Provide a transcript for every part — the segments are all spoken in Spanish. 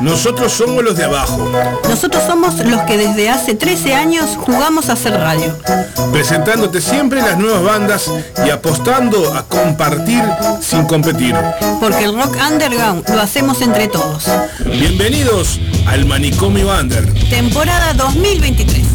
Nosotros somos los de abajo, Nosotros somos los que desde hace 13 años jugamos a hacer radio. presentándote siempre las nuevas bandas y apostando a compartir sin competir. Porque el rock underground lo hacemos entre todos. Bienvenidos al Manicomio Under. Temporada 2023.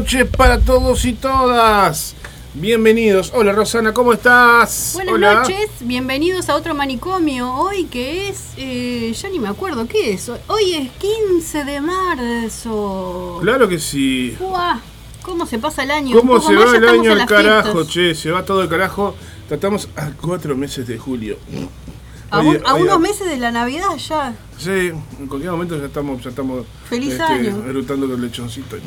Noches para todos y todas. Bienvenidos. Hola Rosana, ¿cómo estás? Buenas Hola. noches, bienvenidos a otro manicomio. Hoy que es, eh, ya ni me acuerdo qué es. Hoy es 15 de marzo. Claro que sí. Uah, ¿Cómo se pasa el año? ¿Cómo se va el año al carajo, fiestas. che? Se va todo el carajo. Tratamos a cuatro meses de julio. A, Oye, un- a oye, unos meses de la Navidad ya. Sí, en cualquier momento ya estamos, ya estamos este, Feliz año. erutando con lechoncito.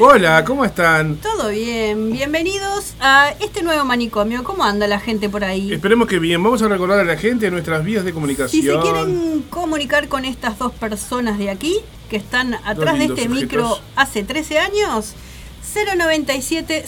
Hola, ¿cómo están? Todo bien, bienvenidos a este nuevo manicomio. ¿Cómo anda la gente por ahí? Esperemos que bien. Vamos a recordar a la gente nuestras vías de comunicación. Si se quieren comunicar con estas dos personas de aquí, que están atrás de este sujetos. micro hace 13 años, 097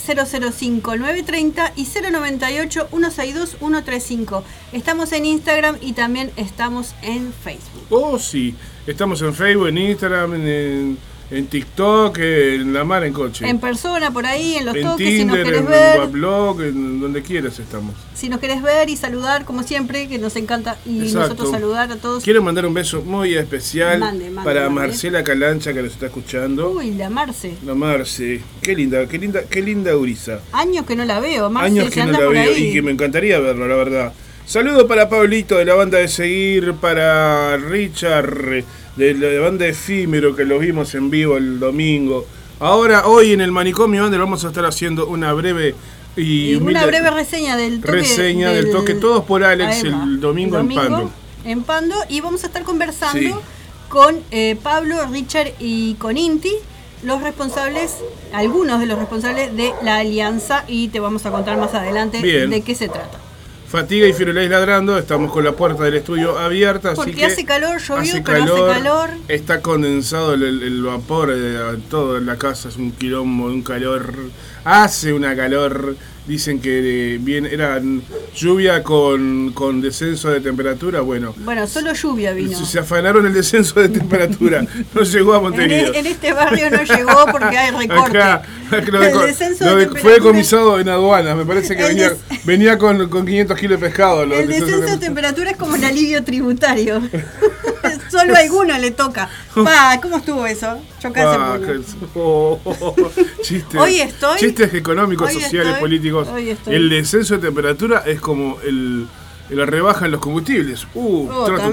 005 930 y 098 162 135. Estamos en Instagram y también estamos en Facebook. Oh, sí. Estamos en Facebook, en Instagram, en, en TikTok, en La Mar en Coche. En persona, por ahí, en los en toques, si nos Tinder, querés en ver. blog, en donde quieras estamos. Si nos querés ver y saludar, como siempre, que nos encanta y Exacto. nosotros saludar a todos. Quiero mandar un beso muy especial Mande, mande, para mande. Marcela Calancha que nos está escuchando. Uy, la Marce. La Marce, qué linda, qué linda, qué linda Urisa. Años que no la veo. Marce, Años que no la veo ahí. y que me encantaría verlo, la verdad. Saludo para Pablito de la banda de Seguir, para Richard de la banda Efímero que lo vimos en vivo el domingo. Ahora, hoy en el Manicomio vamos a estar haciendo una breve y, Y una breve reseña del toque. reseña del toque, todos por Alex, el domingo en Pando. En Pando. Y vamos a estar conversando Sí. con eh, Pablo, Richard y con Inti, los responsables, algunos de los responsables de la alianza. Y te vamos a contar más adelante Bien. de qué se trata. Fatiga y Firulais ladrando, estamos con la puerta del estudio abierta, así Porque que hace calor, llovió, pero hace calor. Está condensado el, el- vapor de todo en la casa, es un quilombo, un calor. Hace una calor, dicen que eh, bien, era lluvia con, con descenso de temperatura, bueno. Bueno, solo lluvia vino. Se, afanaron el descenso de temperatura, no llegó a Montevideo. e- en este barrio no llegó porque hay recorte. Acá, acá lo El descenso lo de de- fue decomisado en aduanas, me parece que venía, des- venía con, con 500 kilos de pescado. El descenso de temperatura es como el alivio tributario. Solo a alguno le toca. Pa, ¿cómo estuvo eso? Ah, pongo. que- oh, oh, oh, chistes, Hoy estoy- chistes económicos, hoy sociales, estoy- políticos. hoy estoy. El descenso de temperatura es como el, la rebaja en los combustibles. Uh, Oh, trato-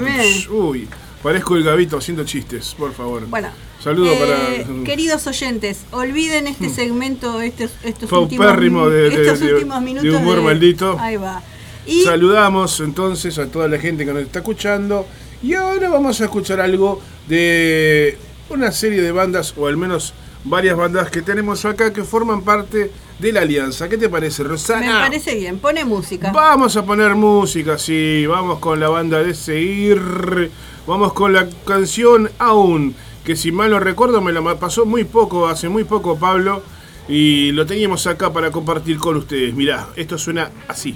uy, parezco el gabito haciendo chistes, por favor. Bueno. Saludo eh, para. Queridos oyentes, olviden este segmento, estos, últimos, de- de- estos de- últimos de minutos. humor maldito. Ahí va. Y Saludamos entonces a toda la gente que nos está escuchando. Y ahora vamos a escuchar algo de una serie de bandas, o al menos varias bandas que tenemos acá que forman parte de la alianza. ¿Qué te parece, me Rosana? parece bien, pone música. Vamos a poner música, sí. Vamos con la banda de seguir. Vamos con la canción Aún. Que si mal no recuerdo me la pasó muy poco, hace muy poco Pablo. Y lo teníamos acá para compartir con ustedes. Mirá, esto suena así.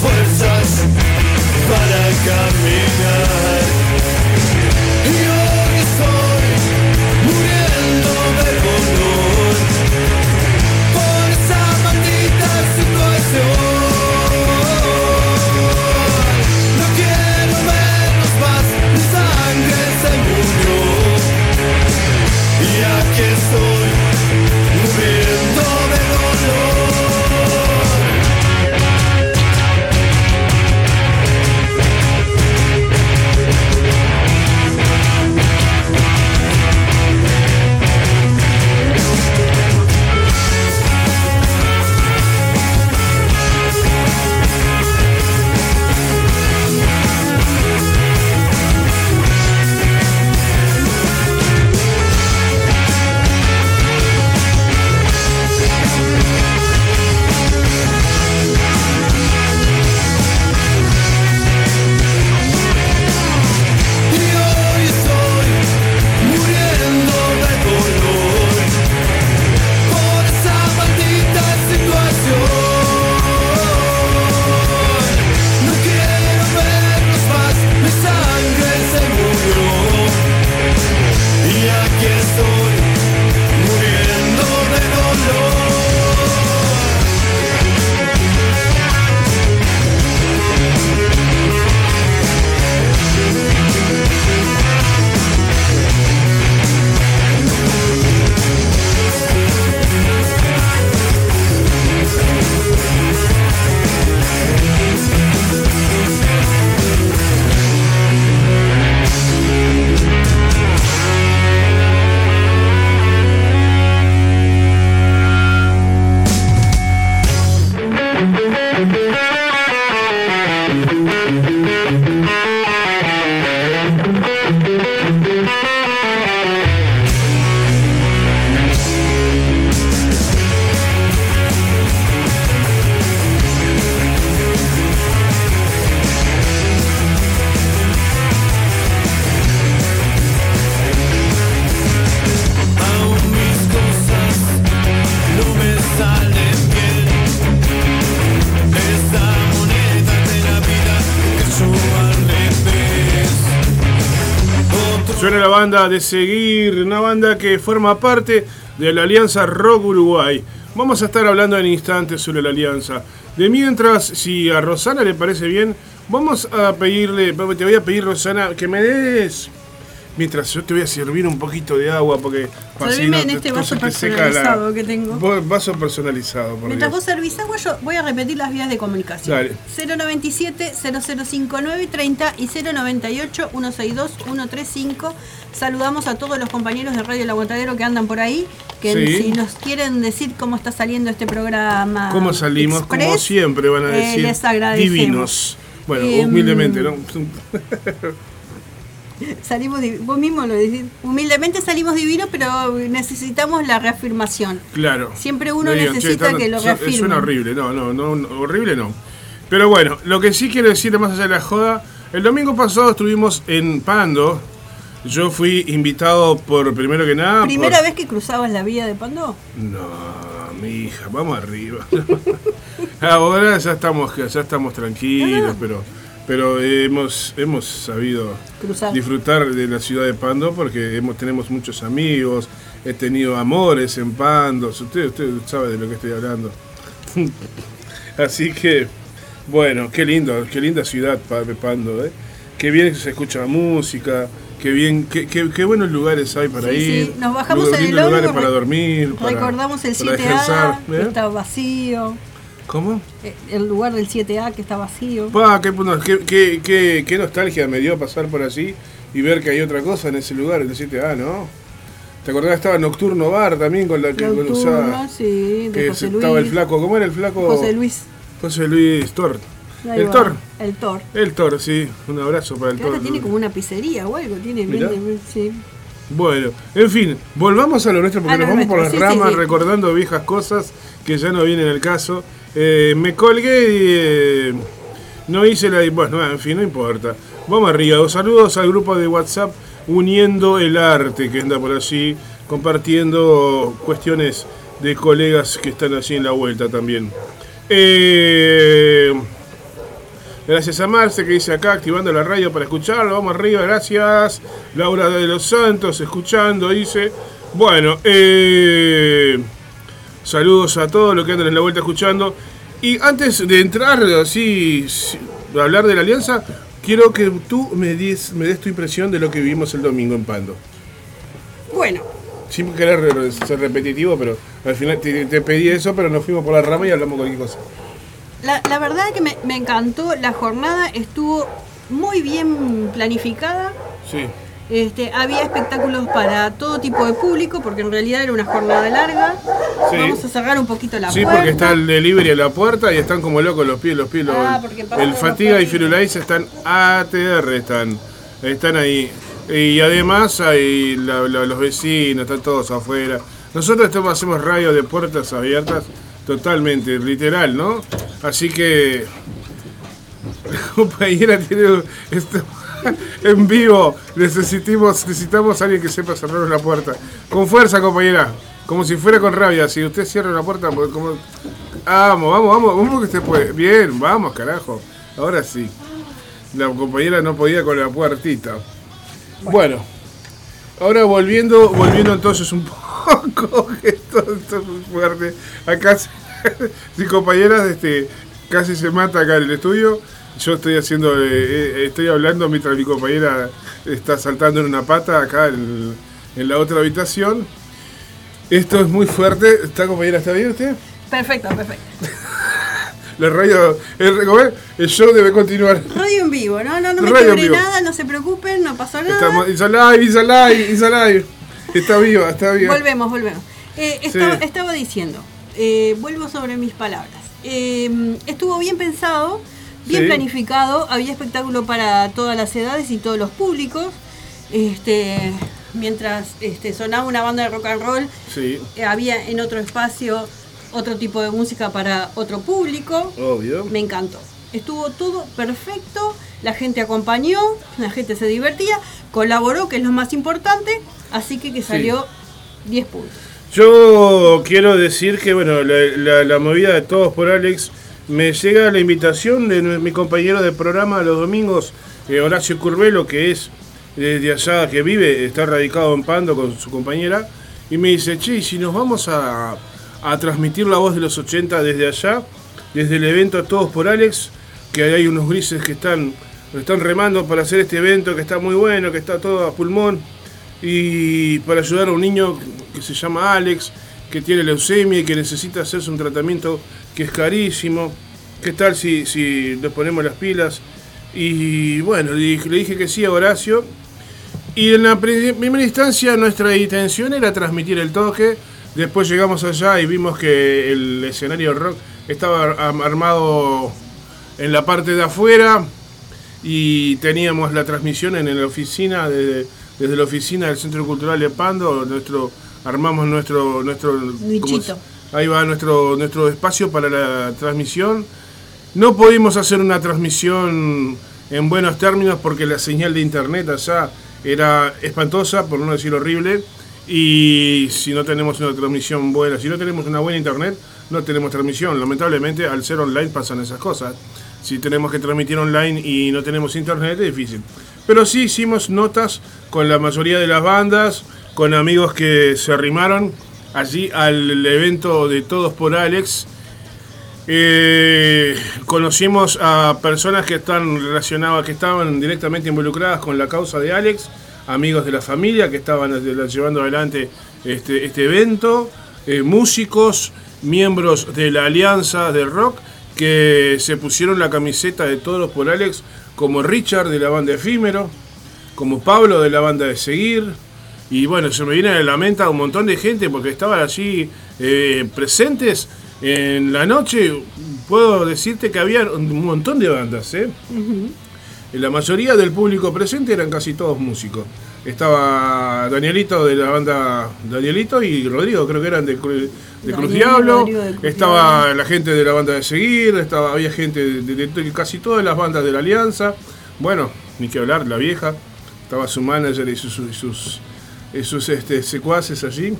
fuerzas para caminar. De Seguir, una banda que forma parte de la Alianza Rock Uruguay. Vamos a estar hablando en instantes sobre la alianza. De mientras, si a Rosana le parece bien, vamos a pedirle, te voy a pedir Rosana que me des Mientras yo te voy a servir un poquito de agua porque Servime en este vaso personalizado que tengo. Vaso personalizado. Por Mientras vos servís agua, yo voy a repetir las vías de comunicación. Dale. 097 0059 30 y 098 162 135. Saludamos a todos los compañeros de Radio El Aguantadero que andan por ahí. Que si nos quieren decir cómo está saliendo este programa. ¿Cómo salimos? como siempre van a eh, decir. les agradecemos. Divinos. Bueno, em, humildemente, ¿no? salimos vos mismo lo decís humildemente salimos divinos pero necesitamos la reafirmación. Claro. Siempre uno necesita que lo reafirme. suena horrible no, no no horrible no. Pero bueno lo que sí quiero decir más allá de la joda el domingo pasado estuvimos en Pando. Yo fui invitado por primero que nada primera vez que cruzabas la vía de Pando no mi hija vamos arriba. Ahora ya estamos ya estamos tranquilos pero pero hemos, hemos sabido disfrutar de la ciudad de Pando porque hemos, tenemos muchos amigos, he tenido amores en Pando, usted, usted sabe de lo que estoy hablando. Así que, bueno, qué lindo, qué linda ciudad Pando, ¿eh? Qué bien se escucha la música, qué bien, qué, qué, buenos lugares hay para ir. Sí. Nos bajamos en el lugares para dormir, recordamos el 7A, que ¿eh? está vacío. ¿Cómo? Eh, el lugar del 7A que está vacío. qué, qué, qué, nostalgia me dio pasar por allí y ver que hay otra cosa en ese lugar, el 7A, ¿no? ¿Te acordás estaba Nocturno Bar también con la que Nocturno, sí, de que José estaba el flaco, ¿cómo era el flaco? José Luis. José Luis Tor. el Tor. El Tor. El Tor, sí. Un abrazo para el Tor. Ahora tiene como una pizzería o algo, tiene, sí. Bueno, en fin, volvamos a lo nuestro porque nos vamos por las ramas recordando viejas cosas que ya no vienen al caso. Eh, me colgué y eh, no hice la... Bueno, en fin, no importa. Vamos arriba. Saludos al grupo de WhatsApp Uniendo el Arte que anda por allí compartiendo cuestiones de colegas que están allí en la vuelta también. Eh, gracias a Marce que dice acá activando la radio para escucharlo. Vamos arriba, gracias. Laura de los Santos escuchando, dice. Bueno, eh... Saludos a todos los que andan en la vuelta escuchando. Y antes de entrar así, a hablar de la alianza, quiero que tú me des, me des tu impresión de lo que vivimos el domingo en Pando. Bueno. Sin querer ser repetitivo, pero al final te, pedí eso, pero nos fuimos por la rama y hablamos cualquier cosa. La, la verdad es que me, me encantó, la jornada estuvo muy bien planificada. Sí. Este, había espectáculos para todo tipo de público, porque en realidad era una jornada larga. Vamos a cerrar un poquito la puerta. Sí, porque está el delivery a la puerta y están como locos los pies, los pies. Ah, el Fatiga y Firulais están ATR, están, están ahí. Y además hay los vecinos, están todos afuera. Nosotros estamos, hacemos radio de puertas abiertas totalmente, literal, ¿no? Así que compañera tiene esto en vivo. Necesitamos, necesitamos a alguien que sepa cerrar una puerta. Con fuerza, compañera. Como si fuera con rabia. Si usted cierra una puerta, pues, como... Vamos, vamos, vamos, vamos que usted puede. Bien, vamos, carajo. Ahora sí. La compañera no podía con la puertita. Bueno. Ahora volviendo, volviendo entonces un poco, esto, esto es muy fuerte. Acá, si compañeras, este, casi se mata acá en el estudio. Yo estoy haciendo, eh, eh, estoy hablando mientras mi compañera está saltando en una pata acá en, la otra habitación. Esto es muy fuerte. ¿Está compañera? ¿Está bien usted? Perfecto, perfecto. La radio, el, el show debe continuar. Radio en vivo, ¿no? No, no me quebré nada, no se preocupen, no pasó nada. Estamos, Isa live, Isa live, Isa live. Está viva, está viva. Volvemos, volvemos. Eh, estaba, diciendo, vuelvo sobre mis palabras. estuvo bien pensado bien planificado, había espectáculo para todas las edades y todos los públicos. Este, mientras este, sonaba una banda de rock and roll, eh, había en otro espacio otro tipo de música para otro público. Obvio. Me encantó. Estuvo todo perfecto, la gente acompañó, la gente se divertía, colaboró, que es lo más importante, así que que salió 10 puntos. Yo quiero decir que bueno, la, la movida de todos por Alex me llega la invitación de mi compañero de programa los domingos, eh, Horacio Curvelo, que es de allá que vive, está radicado en Pando con su compañera, y me dice, che, ¿y si nos vamos a, a transmitir la voz de los 80 desde allá, desde el evento Todos por Alex, que hay unos grises que están, están remando para hacer este evento, que está muy bueno, que está todo a pulmón, y para ayudar a un niño que se llama Alex, que tiene leucemia y que necesita hacerse un tratamiento que es carísimo. ¿Qué tal si, si le ponemos las pilas? Y bueno, le dije, le dije que sí a Horacio. Y en la pri- primera instancia nuestra intención era transmitir el toque. Después llegamos allá y vimos que el escenario rock estaba ar- armado en la parte de afuera y teníamos la transmisión en la oficina, desde, desde la oficina del Centro Cultural de Pando, nuestro, armamos nuestro, nuestro Nichito. ¿Cómo se- ahí va nuestro, nuestro espacio para la transmisión. No pudimos hacer una transmisión en buenos términos porque la señal de internet allá era espantosa, por no decir horrible. Y si no tenemos una transmisión buena, si no tenemos una buena internet, no tenemos transmisión. Lamentablemente, al ser online pasan esas cosas. Si tenemos que transmitir online y no tenemos internet, es difícil. Pero sí hicimos notas con la mayoría de las bandas, con amigos que se arrimaron allí al evento de Todos por Alex. Eh, conocimos a personas que están relacionadas, que estaban directamente involucradas con la causa de Alex, amigos de la familia que estaban eh, llevando adelante este, este evento, eh, músicos, miembros de la Alianza de Rock que se pusieron la camiseta de todos por Alex, como Richard de la banda Efímero, como Pablo de la banda de Seguir. Y bueno, se me viene a la mente un montón de gente porque estaban allí eh, presentes en la noche. Puedo decirte que había un montón de bandas, ¿eh? La mayoría del público presente eran casi todos músicos. Estaba Danielito de la banda Danielito y Rodrigo, creo que eran de, Cru- de Cruz Daniel Diablo. Rodrigo de Cruz Estaba la gente de la banda de Seguir, estaba, había gente de, casi todas las bandas de la Alianza. Bueno, ni que hablar, la vieja. Estaba su manager y sus, sus, este, secuaces allí,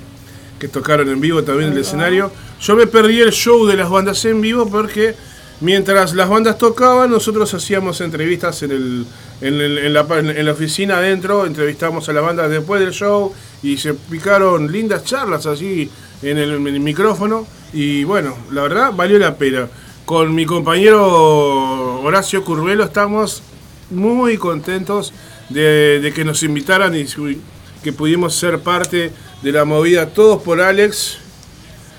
que tocaron en vivo también en el escenario. Yo me perdí el show de las bandas en vivo porque mientras las bandas tocaban, nosotros hacíamos entrevistas en, el, en, la, oficina adentro, entrevistamos a la banda después del show y se picaron lindas charlas allí en el, micrófono. Y bueno, la verdad valió la pena. Con mi compañero Horacio Curvelo estamos muy contentos de, de que nos invitaran y que pudimos ser parte de la movida Todos por Alex.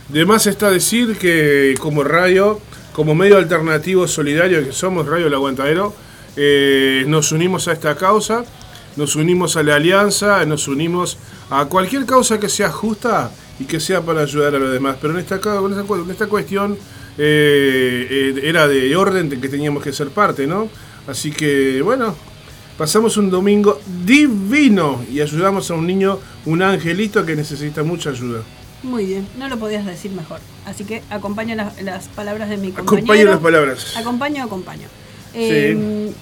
De más está decir que como radio, como medio alternativo solidario que somos Radio El Aguantadero, eh, nos unimos a esta causa, nos unimos a la alianza, nos unimos a cualquier causa que sea justa y que sea para ayudar a los demás. Pero en esta, en esta, en esta cuestión eh, eh, era de orden de que teníamos que ser parte, ¿no? Así que bueno, pasamos un domingo divino y ayudamos a un niño, un angelito que necesita mucha ayuda. Muy bien, no lo podías decir mejor. Así que acompaño las, las palabras de mi compañero. Acompaño las palabras. Acompaño, acompaño. Eh,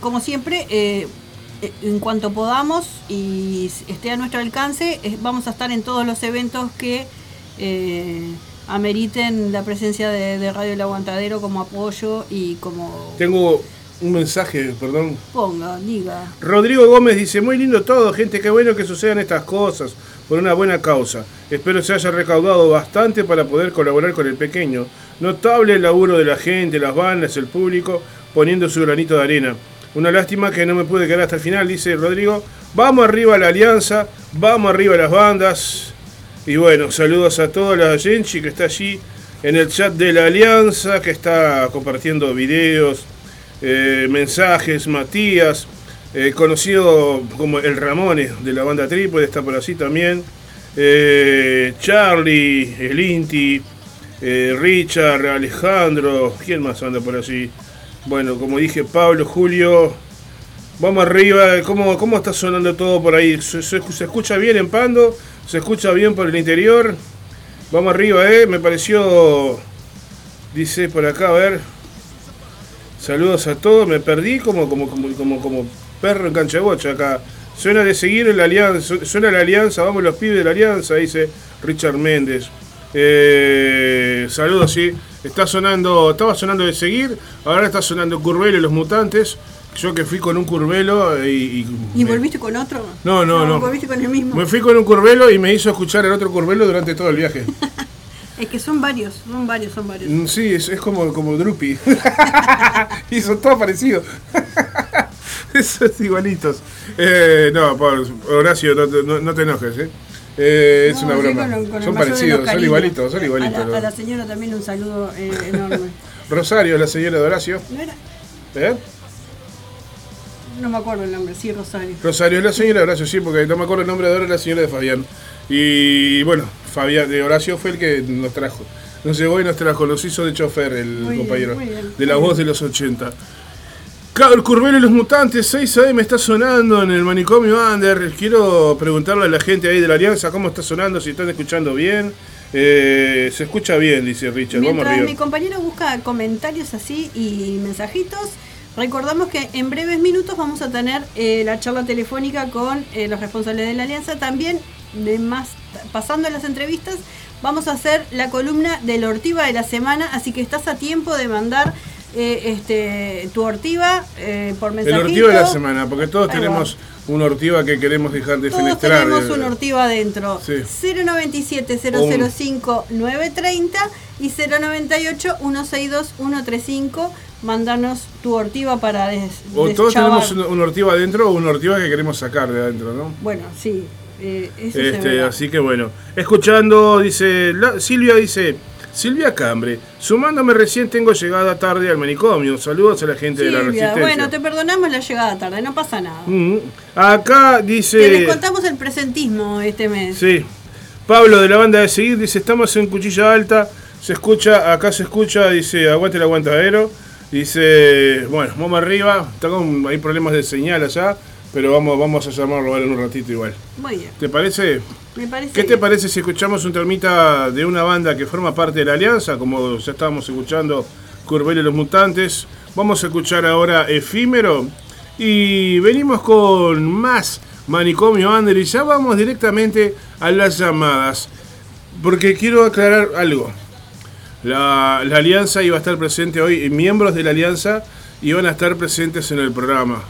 Como siempre, eh, eh, en cuanto podamos y esté a nuestro alcance, eh, vamos a estar en todos los eventos que eh, ameriten la presencia de, de Radio El Aguantadero como apoyo y como Tengo un mensaje, perdón. ponga, diga. Rodrigo Gómez dice, muy lindo todo, gente, qué bueno que sucedan estas cosas por una buena causa. Espero se haya recaudado bastante para poder colaborar con el pequeño. Notable el laburo de la gente, las bandas, el público, poniendo su granito de arena. Una lástima que no me pude quedar hasta el final, dice Rodrigo. Vamos arriba a la alianza, vamos arriba a las bandas. Y bueno, saludos a toda la gente que está allí en el chat de la alianza, que está compartiendo videos, eh, mensajes, Matías, eh, conocido como el Ramone de la banda Trípode, está por así también. Eh, Charlie, el Inti, Richard, Alejandro, ¿quién más anda por allí? Bueno, como dije, Pablo, Julio. Vamos arriba, ¿cómo, cómo está sonando todo por ahí? ¿Se, se- se escucha bien en Pando? ¿Se escucha bien por el interior? Vamos arriba, ¿eh? Me pareció... Dice por acá, a ver. Saludos a todos, me perdí como, como, como, como, como perro en cancha de bocha acá. Suena de seguir en la alianza, suena la alianza, vamos los pibes de la alianza, dice Richard Méndez. Eh, saludos, sí. Está sonando, estaba sonando de seguir, ahora está sonando Curvelo y los mutantes. Yo que fui con un curvelo y... ¿Y volviste con otro? No, no, no. Volviste con el mismo. Me fui con un curvelo y me hizo escuchar el otro curvelo durante todo el viaje. Es que son varios, son varios, son varios. Mm, Sí, es, es como, como Drupi. y son todos parecidos. Esos igualitos. Eh, no, por, Horacio, no, te- no- no te enojes, ¿eh? Eh, es una broma. con- con el son parecidos, son igualitos, son A igualitos. a la señora también un saludo eh, enorme. Rosario, la señora de Horacio. ¿No era? ¿Eh? No me acuerdo el nombre, sí, Rosario. Rosario es la señora de Horacio, sí, porque no me acuerdo el nombre de ahora, es la señora de Fabián. Y bueno, Fabián de Horacio fue el que nos trajo. Nos llevó y nos trajo, nos hizo de chofer el Muy compañero. bien. de la voz de los 80. Claro, el Curvelo y los Mutantes, 6 AM está sonando en el manicomio Under. Quiero preguntarle a la gente ahí de la Alianza cómo está sonando, si están escuchando bien. Eh, se escucha bien, dice Richard. Vamos Mientras mi arriba. compañero busca comentarios así y mensajitos, recordamos que en breves minutos vamos a tener eh, la charla telefónica con eh, los responsables de la alianza. También, de más pasando a las entrevistas, vamos a hacer la columna del Ortiva de la semana, así que estás a tiempo de mandar eh, este tu Ortiva por El mensajito. Ortiva de la semana, porque todos Ahí va. tenemos un Ortiva que queremos dejar de Todos fenestrar. tenemos un Ortiva adentro. Sí. 097 005 930 y 098 162 135. Mandanos tu Ortiva para des, O todos deschavar. tenemos un, un Ortiva adentro o un Ortiva que queremos sacar de adentro, ¿no? Bueno, sí. eh, eso Este, así que bueno, escuchando, dice, la- Silvia dice, Silvia Cambre, sumándome recién tengo llegada tarde al manicomio, saludos a la gente de la resistencia. bueno, te perdonamos la llegada tarde, no pasa nada. Mm, Acá dice, descontamos el presentismo este mes. sí, Pablo de la banda de seguir, dice, estamos en Cuchilla Alta, se escucha, acá se escucha, dice, aguante el aguantadero, dice, bueno, vamos arriba, está con, hay problemas de señal allá, pero vamos, vamos a llamarlo ahora en un ratito igual. Muy bien, ¿Te parece? me parece. ¿Qué te bien. parece si escuchamos un termita de una banda que forma parte de la Alianza, como ya estábamos escuchando Curvelo y los Mutantes? Vamos a escuchar ahora Efímero y venimos con más Manicomio Under y ya vamos directamente a las llamadas, porque quiero aclarar algo. La, la Alianza iba a estar presente hoy, y miembros de la Alianza iban a estar presentes en el programa,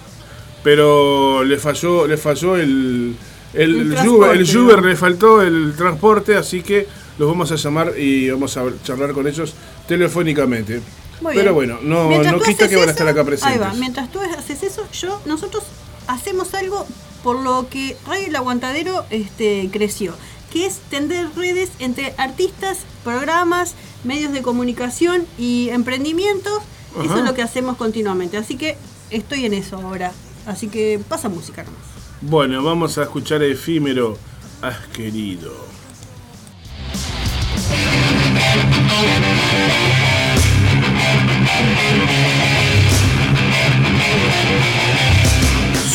pero le falló, le falló el, el, El el transporte, Uber, el Uber ¿no? le faltó el transporte, así que los vamos a llamar y vamos a charlar con ellos telefónicamente. Muy Pero bien. bueno, no, Mientras no quita que van a estar acá presentes. Ahí va, mientras tú haces eso, yo, nosotros hacemos algo por lo que Radio El Aguantadero este, creció, que es tender redes entre artistas, programas, medios de comunicación y emprendimientos. Eso es lo que hacemos continuamente. Así que estoy en eso ahora. Así que pasa música nomás. Bueno, vamos a escuchar Efímero, has querido.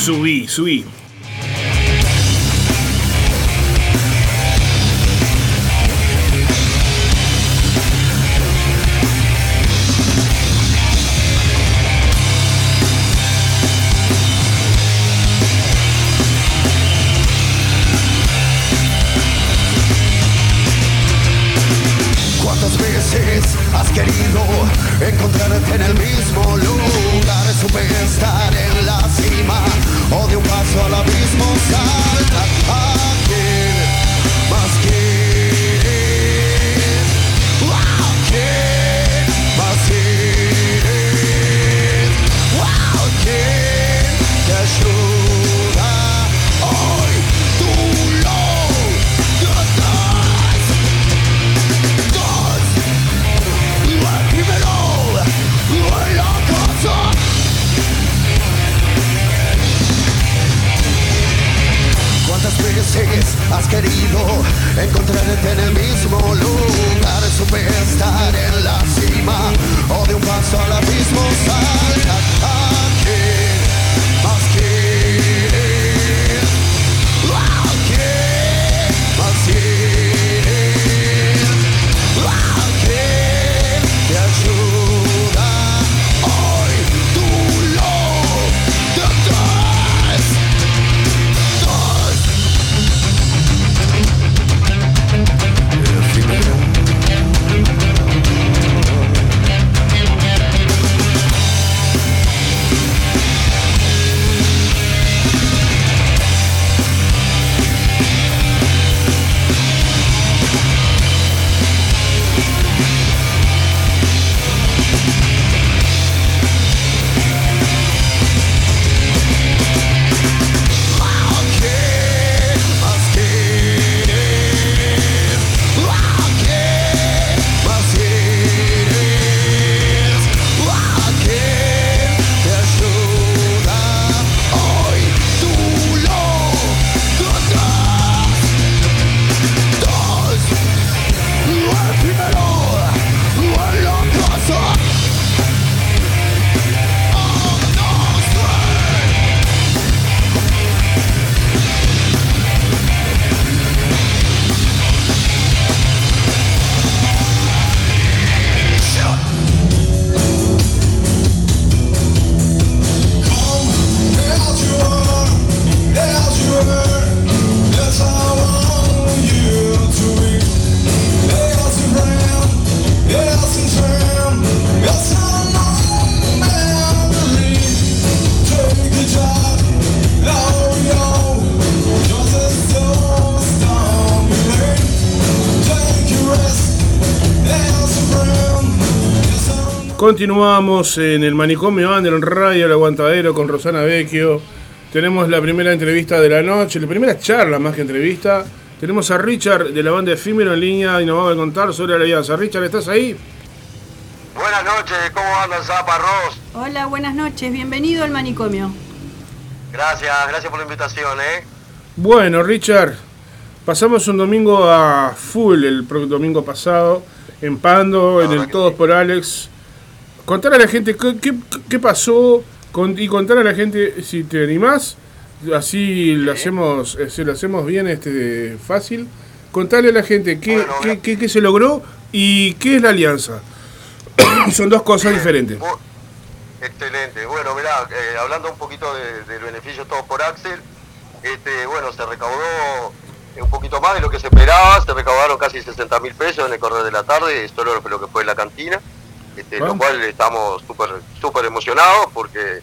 Subí, subí. Continuamos en el manicomio Under Radio, el aguantadero con Rosana Vecchio. Tenemos la primera entrevista de la noche, la primera charla más que entrevista. Tenemos a Richard de la banda Efímero en línea y nos va a contar sobre la alianza. Richard, ¿estás ahí? Buenas noches, ¿cómo andan Zapa Ross? Hola, buenas noches, bienvenido al manicomio. Gracias, gracias por la invitación, ¿eh? Bueno, Richard, pasamos un domingo a full el domingo pasado, en Pando, en el Todos sí. por Alex. Contar a la gente qué, qué- qué pasó con- y contar a la gente si te animás, así lo hacemos, eh, se lo hacemos bien este fácil. Contarle a la gente qué, Bueno, qué- qué- qué se logró y qué es la alianza. Son dos cosas diferentes. Excelente. Bueno, mirá, eh, hablando un poquito de- del beneficio todo por Axel, este, bueno, se recaudó un poquito más de lo que se esperaba, se recaudaron casi 60 mil pesos en el correr de la tarde, esto es lo que fue la cantina, este, lo cual estamos súper súper emocionados porque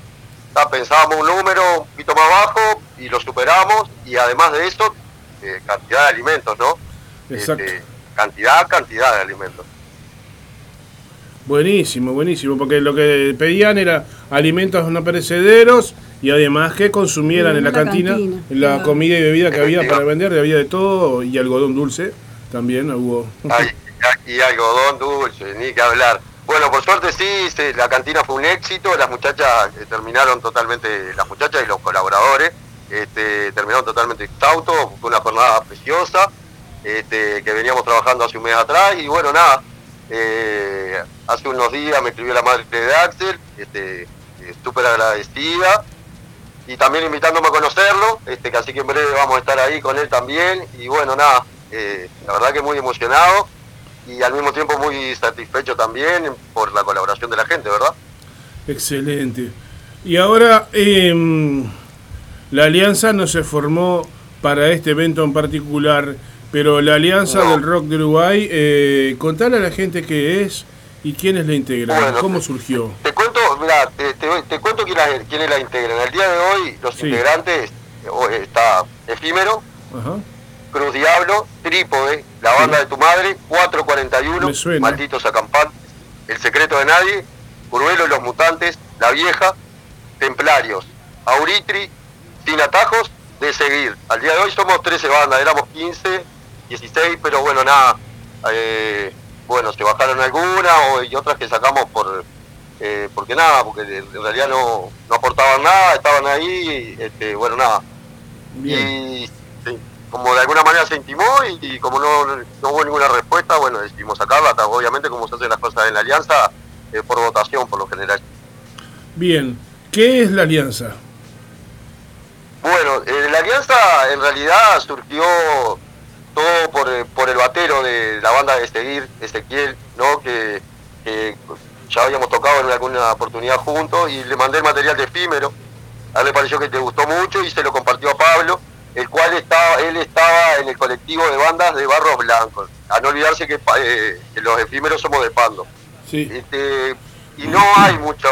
ah, pensábamos un número un poquito más bajo y lo superamos y además de eso, eh, cantidad de alimentos, ¿no? Exacto. Este, cantidad, cantidad de alimentos. Buenísimo, buenísimo, porque lo que pedían era alimentos no perecederos y además que consumieran en la, la cantina, la claro. comida y bebida que había para vender, había de todo y algodón dulce también hubo. Ay, y algodón dulce, ni que hablar. Bueno, por suerte sí, la cantina fue un éxito, las muchachas eh, terminaron totalmente, las muchachas y los colaboradores este, terminaron totalmente exhaustos, fue una jornada preciosa, este, que veníamos trabajando hace un mes atrás y bueno, nada, eh, hace unos días me escribió la madre de Axel, este, eh, súper agradecida y también invitándome a conocerlo, este, que así que en breve vamos a estar ahí con él también y bueno, nada, la verdad que muy emocionado y al mismo tiempo muy satisfecho también por la colaboración de la gente, ¿verdad? Excelente. Y ahora em, la alianza no se formó para este evento en particular, pero la alianza No. del rock de Uruguay, eh, contale a la gente qué es y quiénes la integran, Bueno, cómo surgió. Te cuento, mira, te, te- te cuento quién la- quiénes la integran. El día de hoy los Sí. integrantes eh, está Efímero, Ajá. Cruz Diablo, Trípode, La Banda de tu Madre, 441, Me suena. Malditos Acampantes, El Secreto de Nadie, Uruelo y los Mutantes, La Vieja, Templarios, Auritri, Sin Atajos, De Seguir. Al día de hoy somos 13 bandas, éramos 15, 16, pero bueno, nada, eh, bueno, se bajaron algunas o- y otras que sacamos por... eh, porque nada, porque en realidad no, no aportaban nada, estaban ahí, este, bueno, nada, Bien. y sí, como de alguna manera se intimó y, y como no, no hubo ninguna respuesta, bueno, decidimos sacarla, obviamente como se hacen las cosas en la alianza, eh, por votación por lo general. Bien. ¿Qué es la alianza? Bueno, eh, la alianza en realidad surgió todo por, eh, por el batero de la banda de Seguir, Ezequiel, ¿no? Que, que ya habíamos tocado en alguna oportunidad juntos y le mandé el material de efímero. A él le pareció que te gustó mucho y se lo compartió a Pablo, el cual estaba, él estaba en el colectivo de bandas de Barros Blancos. A no olvidarse que, eh, que los efímeros somos de Pando. Sí. Este, y no hay mucho,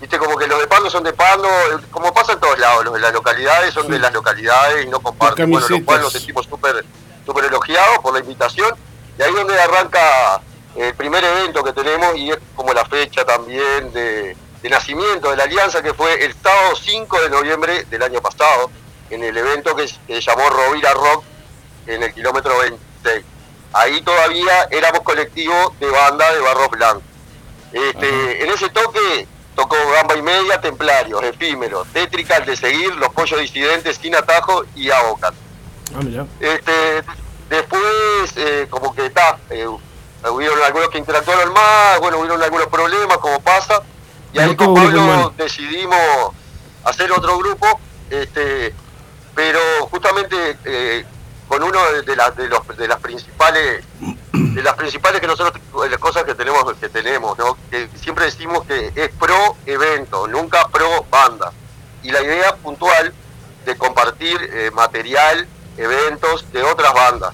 viste, como que los de Pando son de Pando, eh, como pasa en todos lados, los de las localidades son Sí. de las localidades y no comparten. Bueno, lo cual nos sentimos súper súper elogiados por la invitación. Y ahí es donde arranca el primer evento que tenemos y es como la fecha también de, de nacimiento de la alianza, que fue el sábado 5 de noviembre del año pasado, en el evento que se llamó Rovira Rock en el kilómetro 26. Ahí todavía éramos colectivo de banda de Barros Blancos. Este, en ese toque tocó Gamba y Media, Templarios, Efímeros, Tétrica, de Seguir, Los Pollos Disidentes, Sin Atajo y Abocat. Ah. Este, después, eh, como que está, eh, hubieron algunos que interactuaron más, bueno, hubieron algunos problemas, como pasa, y ahí con Pablo decidimos hacer otro grupo, este, pero justamente eh, con uno de, las los, principales de las principales que nosotros cosas que tenemos que tenemos siempre decimos que es pro evento nunca pro banda. Y la idea puntual de compartir eh, material eventos de otras bandas.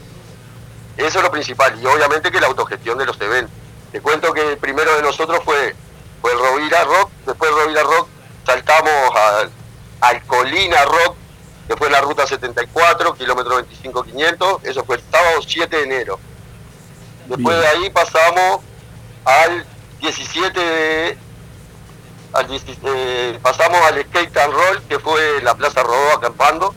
Eso es lo principal. Y obviamente que la autogestión de los eventos. Te cuento que el primero de nosotros fue fue Rovira Rock. Después Rovira Rock saltamos al, al Colina Rock en la ruta 74, kilómetro 25-500, eso fue el sábado 7 de enero. Después Bien. de ahí pasamos al 17 al 17, eh, pasamos al skate and roll, que fue la Plaza Rodó acampando,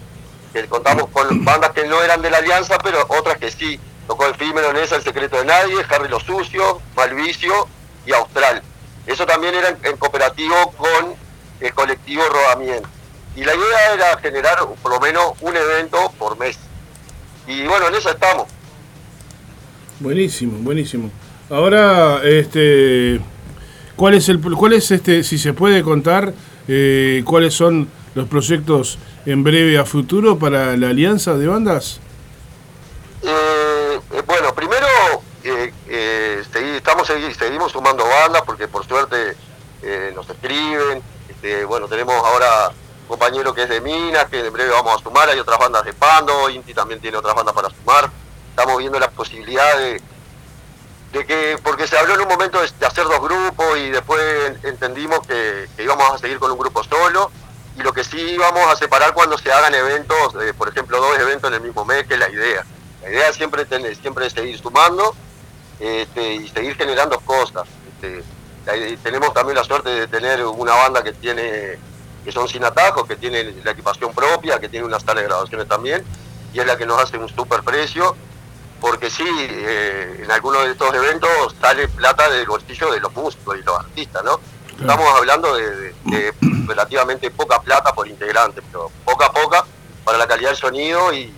que contamos con bandas que no eran de la Alianza, pero otras que sí. Tocó Efímero, Nesa, El Secreto de Nadie, Harry Lo Sucio, Malvicio y Austral. Eso también era en, en cooperativo con el colectivo Rodamiento. Y la idea era generar por lo menos un evento por mes. Y bueno, en eso estamos. Buenísimo, buenísimo. Ahora, este, ¿cuál es el, cuál es este, si se puede contar, eh, cuáles son los proyectos en breve a futuro para la alianza de bandas? Eh, eh, bueno, primero eh, segui- estamos segui- seguimos sumando bandas porque por suerte nos escriben. Este, bueno, tenemos ahora compañero que es de Minas, que en breve vamos a sumar. Hay otras bandas de Pando, Inti también tiene otras bandas para sumar. Estamos viendo la posibilidad de, que, porque se habló en un momento de, hacer dos grupos y después en- entendimos que, íbamos a seguir con un grupo solo. Y lo que sí íbamos a separar cuando se hagan eventos, eh, por ejemplo, dos eventos en el mismo mes, que es la idea. La idea siempre tener, siempre seguir sumando este, y seguir generando cosas. Este, tenemos también la suerte de tener una banda que tiene que son sin atajos, que tiene la equipación propia, que tiene una sala de grabaciones también, y es la que nos hace un super precio, porque sí, eh, en algunos de estos eventos sale plata del bolsillo de los músicos y los artistas, ¿no? Estamos hablando de, de- de relativamente poca plata por integrante, pero poca a poca para la calidad del sonido y,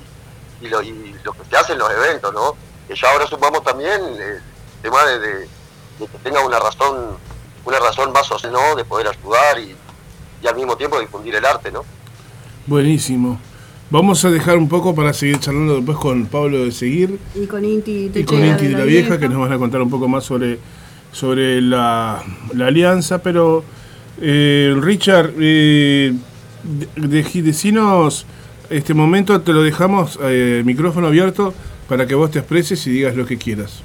y lo, y lo que se hace en los eventos, ¿no? Que ya ahora sumamos también el tema de, que tenga una razón, una razón más social, ¿no? De poder ayudar y, y al mismo tiempo difundir el arte, ¿no? Buenísimo. Vamos a dejar un poco para seguir charlando después con Pablo de Seguir Y con Inti y con Inti de la Vieja, que nos van a contar un poco más sobre, sobre la, la alianza. Pero, eh, Richard, eh, de, de- decinos, este momento te lo dejamos eh, micrófono abierto para que vos te expreses y digas lo que quieras.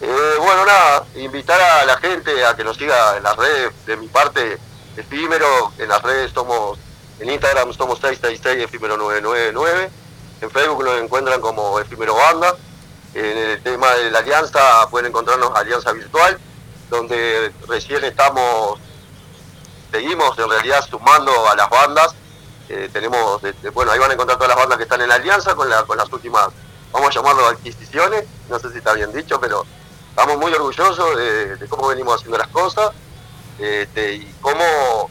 Eh, bueno, nada, invitar a la gente a que nos siga en las redes, de mi parte, efímero, en las redes somos, en Instagram somos 666 efímero 999, en Facebook nos encuentran como efímero banda, en el tema de la alianza pueden encontrarnos Alianza Virtual, donde recién estamos, seguimos en realidad sumando a las bandas, Eh, tenemos, bueno, ahí van a encontrar todas las bandas que están en la alianza con, la, con las últimas, vamos a llamarlo adquisiciones, no sé si está bien dicho, pero estamos muy orgullosos de cómo venimos haciendo las cosas este, y cómo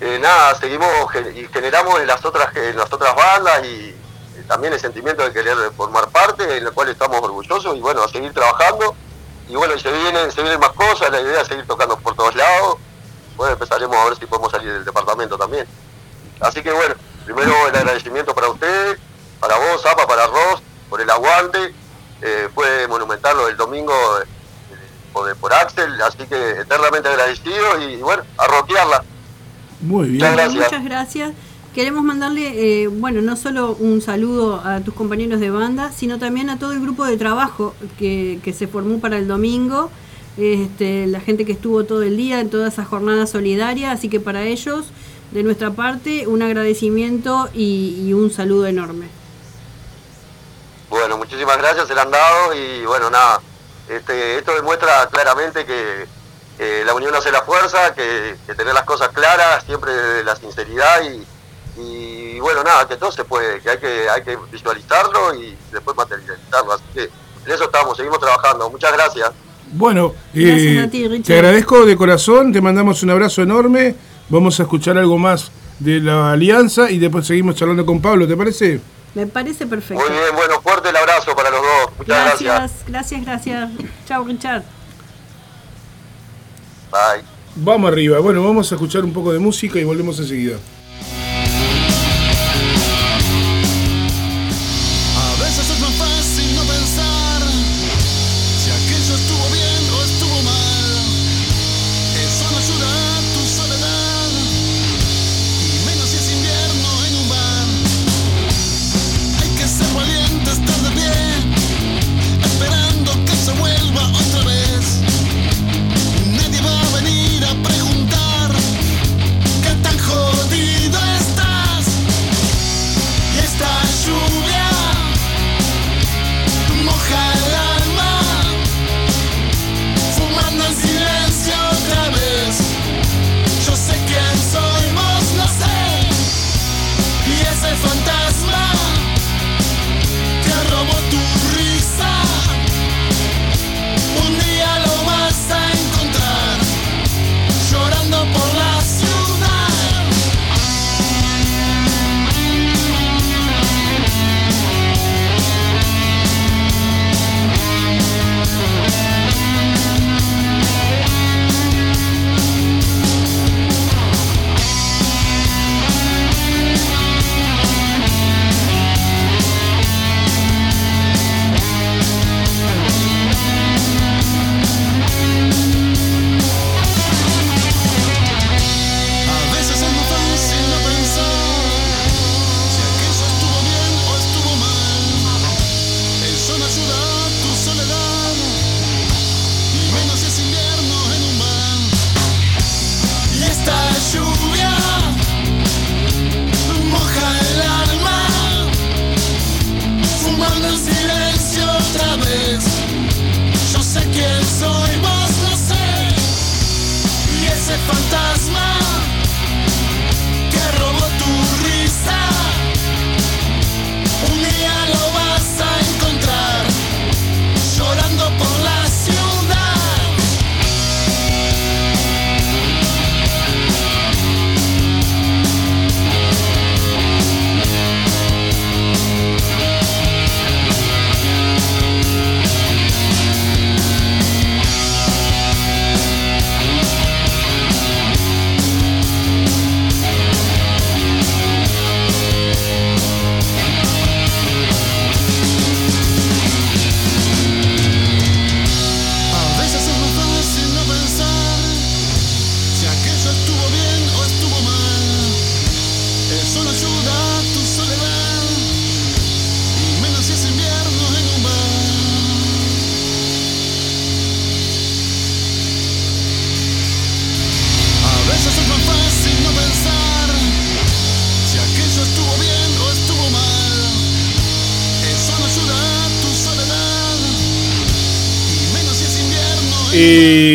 eh, nada seguimos y generamos en las otras en las otras bandas y eh, también el sentimiento de querer formar parte en lo cual estamos orgullosos y bueno a seguir trabajando. Y bueno se vienen se vienen más cosas la idea es seguir tocando por todos lados. Bueno empezaremos a ver si podemos salir del departamento también. Así que bueno primero el agradecimiento para ustedes para vos Zapa para Ross por el aguante. Eh, fue monumental del domingo por, por Axel, así que eternamente agradecido y bueno, a roquearla. Muy bien. Muchas gracias. Muchas gracias. Queremos mandarle, eh, bueno, no solo un saludo a tus compañeros de banda, sino también a todo el grupo de trabajo que, que se formó para el domingo, este, la gente que estuvo todo el día en toda esa jornada solidaria, así que para ellos, de nuestra parte, un agradecimiento y, y un saludo enorme. Bueno, muchísimas gracias, se la han dado y bueno, nada, este, esto demuestra claramente que, que la unión hace la fuerza, que, que tener las cosas claras, siempre la sinceridad y, y bueno, nada, que todo se puede, que hay que, hay que visualizarlo y después materializarlo. Así que en eso estamos, seguimos trabajando. Muchas gracias. Bueno, Gracias eh, ti, te agradezco de corazón, te mandamos un abrazo enorme. Vamos a escuchar algo más de la alianza y después seguimos charlando con Pablo, ¿te parece? Me parece perfecto. Muy bien, bueno, fuerte el abrazo para los dos. Muchas gracias. Gracias, gracias, gracias. Chao, Richard. Bye. Vamos arriba. Bueno, vamos a escuchar un poco de música y volvemos enseguida.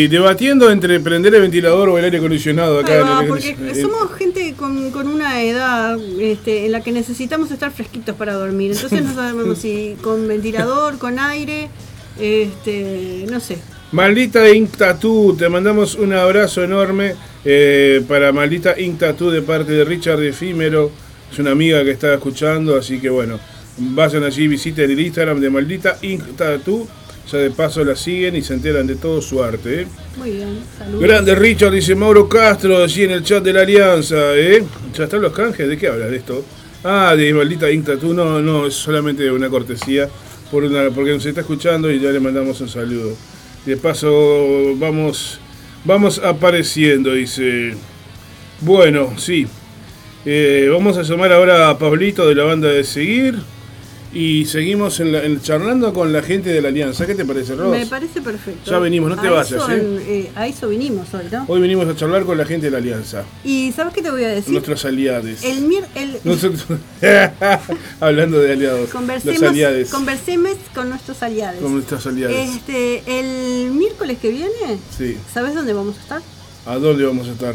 Debatiendo entre prender el ventilador o el aire acondicionado acá. En va, el- porque en- somos gente con, con una edad este, en la que necesitamos estar fresquitos para dormir. Entonces no sabemos si con ventilador, con aire, este, no sé. Maldita Ink Tattoo, te mandamos un abrazo enorme eh, para Maldita Ink Tattoo de parte de Richard Efímero. Es una amiga que está escuchando, así que bueno, vayan allí, visiten el Instagram de Maldita Ink Tattoo. Ya de paso la siguen y se enteran de todo su arte. ¿eh? Muy bien, saludos. Grande Richard, dice Mauro Castro, allí en el chat de la Alianza. ¿eh? ¿Ya están los canjes? ¿De qué hablas de esto? Ah, de Maldita Ink Tattoo. No, no, es solamente una cortesía por una, porque nos está escuchando y ya le mandamos un saludo. De paso, vamos, vamos apareciendo, dice. Bueno, sí. Eh, vamos a llamar ahora a Pablito de la banda de Seguir. Y seguimos en la- en- charlando con la gente de la Alianza. ¿Qué te parece, Ros? Me parece perfecto. Ya venimos, no te A vayas, eso, ¿eh? eh, A eso vinimos hoy, ¿no? Hoy venimos a charlar con la gente de la Alianza. Y ¿sabes qué te voy a decir? Nuestros aliados. El, mier- el, Nosotros- Hablando de aliados. Los conversemos, conversemos con nuestros aliados. Con nuestros aliados. Este, el miércoles que viene, Sí. ¿sabes dónde vamos a estar? ¿A dónde vamos a estar?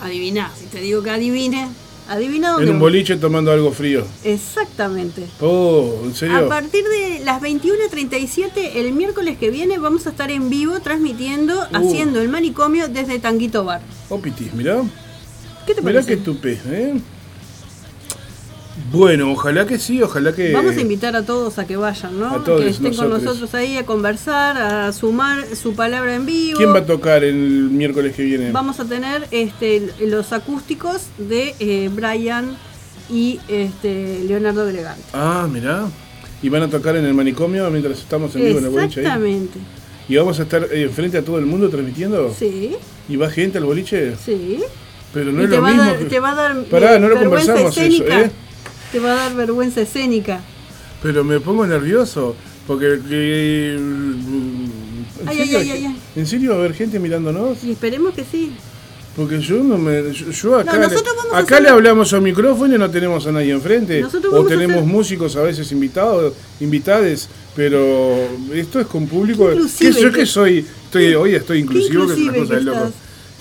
Adivina, si te digo que adivine, adivina dónde. En un boliche tomando algo frío. Exactamente. Oh, ¿en serio? A partir de las 21.37, el miércoles que viene, vamos a estar en vivo transmitiendo, Uh. haciendo el manicomio desde Tanguito Bar. Oh, pitis, mirá. ¿Qué te Mirá parece? que tupe, ¿eh? Bueno, ojalá que sí, ojalá que... Vamos a invitar a todos a que vayan, ¿no? A todos que estén con nosotros. ahí a conversar, a sumar su palabra en vivo. ¿Quién va a tocar el miércoles que viene? Vamos a tener este, los acústicos de eh, Brian y este, Leonardo Gregante. Ah, mirá. Y van a tocar en el manicomio mientras estamos en vivo en el boliche ahí. Exactamente. Y vamos a estar eh, enfrente a todo el mundo transmitiendo. Sí, ¿Y va gente al boliche? sí. Pero no y es te, lo va a mismo. dar, que- te va a dar Pará, no lo conversamos eso. ¿eh? Te va a dar vergüenza escénica. Pero me pongo nervioso. Porque. que- ¿en, Ay, serio, ay, ay, ay, ay. ¿En serio va a haber gente mirándonos? Y esperemos que sí. Porque yo no me. Yo, acá, No, le, nosotros vamos a acá hacer- le hablamos al micrófono y no tenemos a nadie enfrente. Nosotros O a tenemos hacer- músicos a veces invitados, invitades. Pero esto es con público. Qué inclusive ¿Qué, yo que- que soy? estoy Hoy estoy inclusivo, que es una cosa de loco.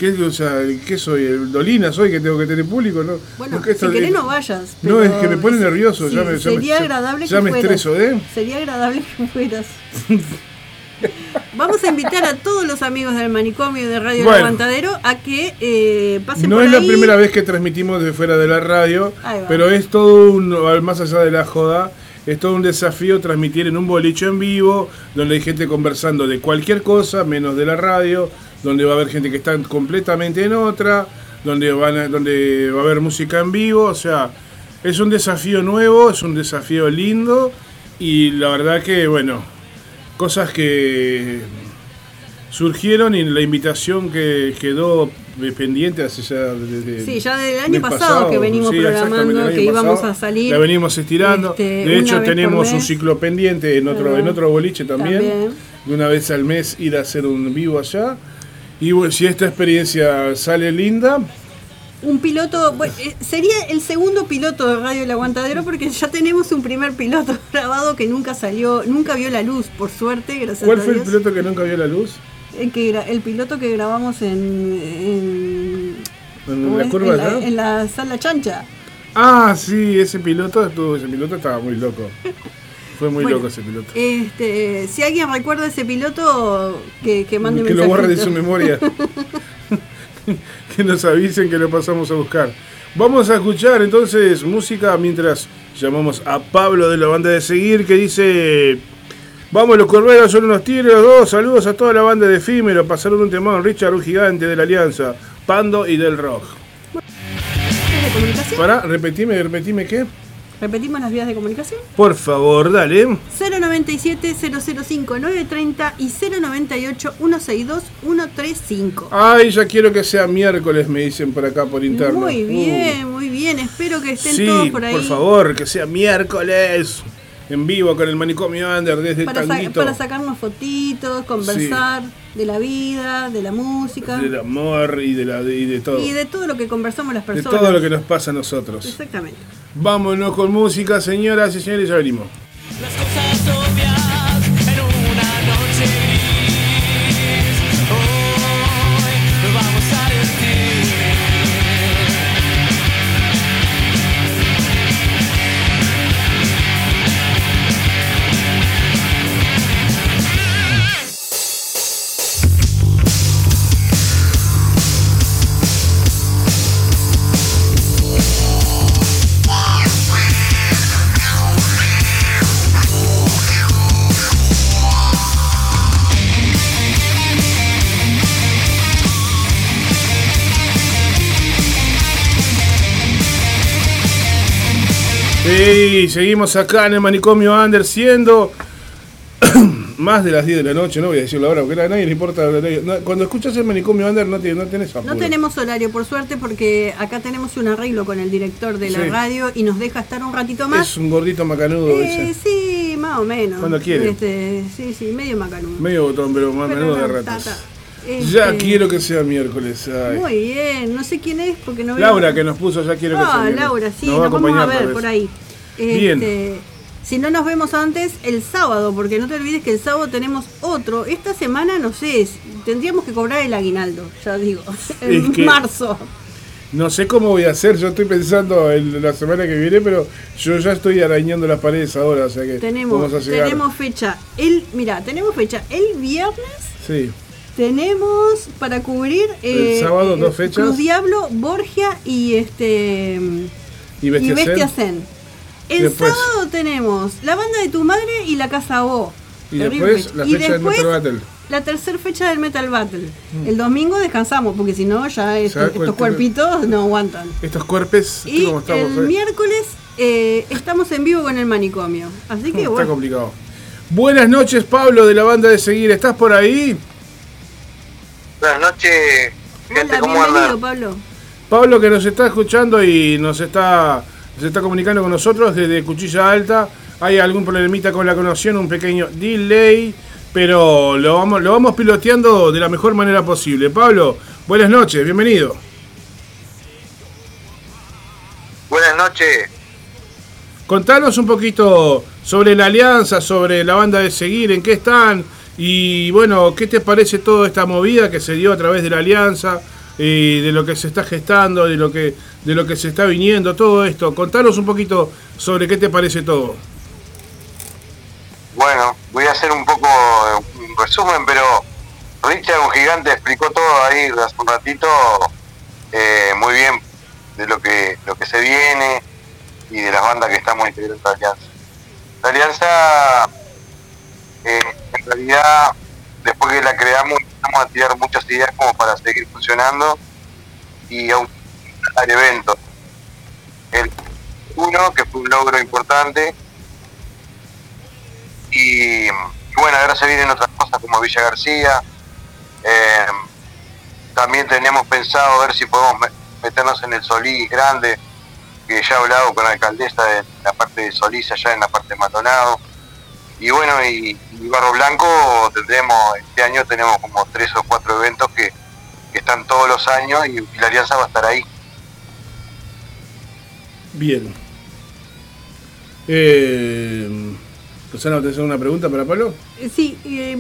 ¿Qué, o sea, ¿Qué soy? ¿El Dolina soy que tengo que tener público? ¿no? Bueno, Porque si querés no vayas. No, es que me pone nervioso, ya me- ya me- sería ya- agradable ya que me fueras. estreso, ¿eh? Sería agradable que fueras. Vamos a invitar a todos los amigos del manicomio de Radio Bueno. Levantadero a que eh, pasen No por es la primera vez que transmitimos de fuera de la radio, pero es todo un, más allá de la joda, es todo un desafío transmitir en un boliche en vivo, donde hay gente conversando de cualquier cosa, menos de la radio, donde va a haber gente que está completamente en otra, donde, van a- donde va a haber música en vivo, o sea, es un desafío nuevo, es un desafío lindo, y la verdad que, bueno, cosas que surgieron y la invitación que quedó pendiente hace ya desde Sí, ya del año pasado que venimos programando que íbamos pasado. a salir, La venimos estirando. este, de hecho, tenemos un ciclo pendiente en otro, en otro boliche también. También. De una vez al mes ir a hacer un vivo allá. Y bueno, si esta experiencia sale linda, Un piloto, bueno, eh, sería el segundo piloto de Radio El Aguantadero porque ya tenemos un primer piloto grabado que nunca salió, nunca vio la luz, por suerte, gracias ¿cuál a fue el piloto que nunca vio la luz? El, que el piloto que grabamos en, en, En ¿cómo la curva en la, en la sala chancha. Ah, sí, ese piloto estuvo, ese piloto estaba muy loco. Fue muy Bueno, loco ese piloto. Este, si alguien recuerda ese piloto, que, que mande que lo borre de su memoria. que nos avisen que lo pasamos a buscar. Vamos a escuchar entonces música mientras llamamos a Pablo de la banda de Seguir que dice... Vamos, los corberos son unos tigres los dos. Saludos a toda la banda de Efímero. Pasaron un temón. Richard, un gigante de la Alianza. Pando y del Rock. ¿Vías de comunicación? Para, repetime, repetime qué. Repetimos las vías de comunicación. Por favor, dale. 097-005-930 y 098-162-135. Ay, ya quiero que sea miércoles, me dicen por acá por interno. Muy Uh. bien, muy bien. Espero que estén Sí, todos por ahí. favor, que sea miércoles. En vivo con el manicomio Under desde Para, sa- para sacarnos fotitos, conversar de la vida, de la música Del amor y de, la, y de todo. y de todo lo que conversamos las De personas. todo lo que nos pasa a nosotros. Exactamente. Vámonos con música, señoras y señores, ya venimos. Las cosas Seguimos acá en el manicomio Under siendo más de las 10 de la noche, no voy a decir la hora porque a nadie le importa. No, Cuando escuchas el manicomio Under no, te- no tenés apuro. No tenemos horario, por suerte, porque acá tenemos un arreglo con el director de la Sí. radio y nos deja estar un ratito más. Es un gordito macanudo Eh, ese. sí, más o menos. Cuando quiere. Este, sí, sí, medio macanudo. Medio botón, pero más menudo de ta, ratos. ta. Ya Este, quiero que sea miércoles. ay. Muy bien, no sé quién es porque no veo. Laura que nos puso ya quiero que sea Ah, miércoles. Laura, sí, Nos nos, a vamos a ver por ahí. Bien. Este, si no nos vemos antes, el sábado, porque no te olvides que el sábado tenemos otro. Esta semana, no sé, tendríamos que cobrar el aguinaldo, ya digo, en Es que- marzo. No sé cómo voy a hacer, yo estoy pensando en la semana que viene, pero yo ya estoy arañando las paredes ahora, o sea que Tenemos, vamos a llegar. tenemos fecha. El, mira, tenemos fecha el viernes. Sí, Tenemos para cubrir El sábado, dos fechas. Cruz Diablo, Borgia y este y y Bestia Bestia Zen. Zen. El Después- sábado tenemos la banda de tu madre y la casa O. Y después la Y fecha del Metal Battle. La tercera fecha del Metal Battle. El domingo descansamos, porque si no, ya estos, cuerpitos no aguantan. Estos cuerpes, Y ¿cómo estamos? el miércoles eh, estamos en vivo con el manicomio. Así que Está bueno. complicado. Buenas noches, Pablo, de la banda de Seguir. ¿Estás por ahí? Buenas noches, gente, Hola, ¿cómo bienvenido? Pablo. Pablo que nos está escuchando y nos está, se está comunicando con nosotros desde Cuchilla Alta. Hay algún problemita con la conexión, un pequeño delay, pero lo vamos, lo vamos piloteando de la mejor manera posible. Pablo, buenas noches, bienvenido. Buenas noches. Contanos un poquito sobre la alianza, sobre la banda de Seguir, en qué están y bueno, qué te parece toda esta movida que se dio a través de la alianza y de lo que se está gestando, de lo que de lo que se está viniendo, todo esto. Contanos un poquito sobre qué te parece todo. Bueno, voy a hacer un poco eh, un resumen, pero Richard, un gigante, explicó todo ahí hace un ratito eh, muy bien de lo que lo que se viene y de las bandas que estamos integrando en la alianza. La alianza, eh, en realidad, después que la creamos, empezamos a tirar muchas ideas como para seguir funcionando y aumentar eventos. El uno, que fue un logro importante, y bueno, ahora se vienen otras cosas como Villa García. Eh, también tenemos pensado ver si podemos me- meternos en el Solís grande, que ya he hablado con la alcaldesa de la parte de Solís, allá en la parte de Maldonado. Y bueno, y, Barro Blanco tendremos, este año tenemos como tres o cuatro eventos que, están todos los años y la alianza va a estar ahí. Bien. Eh, Rosana, ¿te hacer una pregunta para Pablo? Eh, Sí, eh,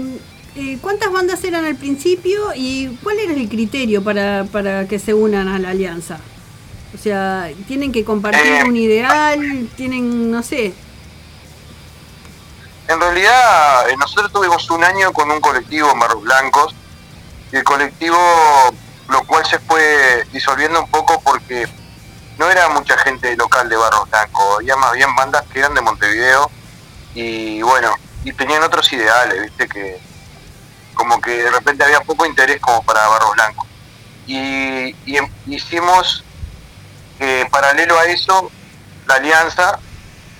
eh, ¿cuántas bandas eran al principio y cuál era el criterio para, para que se unan a la alianza? O sea, ¿tienen que compartir Eh. un ideal? ¿Tienen, no sé? En realidad, nosotros tuvimos un año con un colectivo en Barros Blancos y el colectivo, lo cual se fue disolviendo un poco porque no era mucha gente local de Barros Blancos, había más bien bandas que eran de Montevideo y bueno, y tenían otros ideales, viste, que como que de repente había poco interés como para Barros Blancos. Y, em- hicimos, eh, paralelo a eso, la alianza,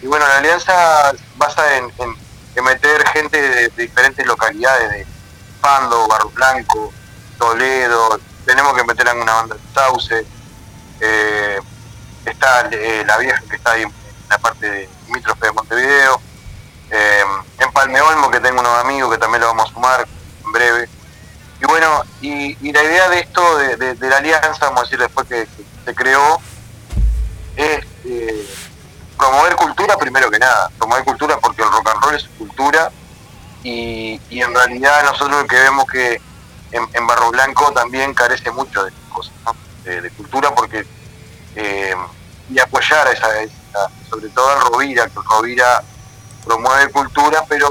y bueno, la alianza basa en, en- meter gente de, diferentes localidades, de Pando, Barro Blanco, Toledo, tenemos que meter alguna banda de Sauce, eh, está eh, la vieja que está ahí en la parte de limítrofe de Montevideo, eh, en Palme Olmo que tengo unos amigos que también lo vamos a sumar en breve. Y bueno, y, la idea de esto, de, de- de la alianza, vamos a decir después que, se creó, es eh, promover cultura primero que nada, promover cultura porque el rock and roll es cultura y, y en realidad nosotros lo que vemos que en, Barro Blanco también carece mucho de cosas, ¿no? de cultura porque eh, y apoyar a esa, esa- sobre todo al Rovira, que Rovira promueve cultura pero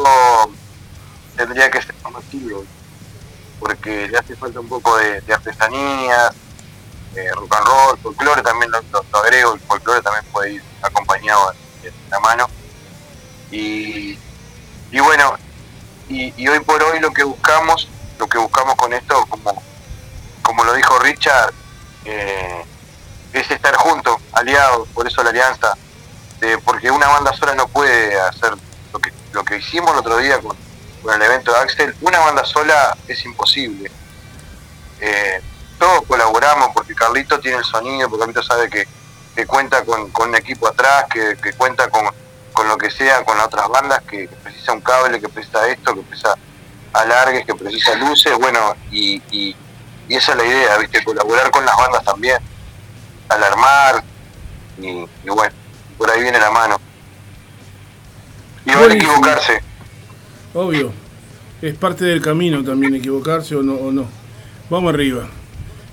tendría que ser más porque le hace falta un poco de, de artesanías, eh, rock and roll, folclore también lo, agrego, el folclore también puede ir acompañado de, la mano. Y, y bueno, y, y hoy por hoy lo que buscamos, lo que buscamos con esto, como, como lo dijo Richard, eh, es estar juntos, aliados, por eso la alianza, porque una banda sola no puede hacer lo que, lo que hicimos el otro día con, el evento de Axel, una banda sola es imposible. Eh, todos colaboramos porque Carlito tiene el sonido, porque Carlito sabe que, que cuenta con, con un equipo atrás, que, que cuenta con, con lo que sea, con las otras bandas, que, que precisa un cable, que precisa esto, que precisa alargues, que precisa luces, bueno, y, y, y esa es la idea, ¿viste? Colaborar con las bandas también, alarmar, y, y bueno, por ahí viene la mano. Y van a equivocarse. Obvio. Es parte del camino también equivocarse o no. O no. Vamos arriba.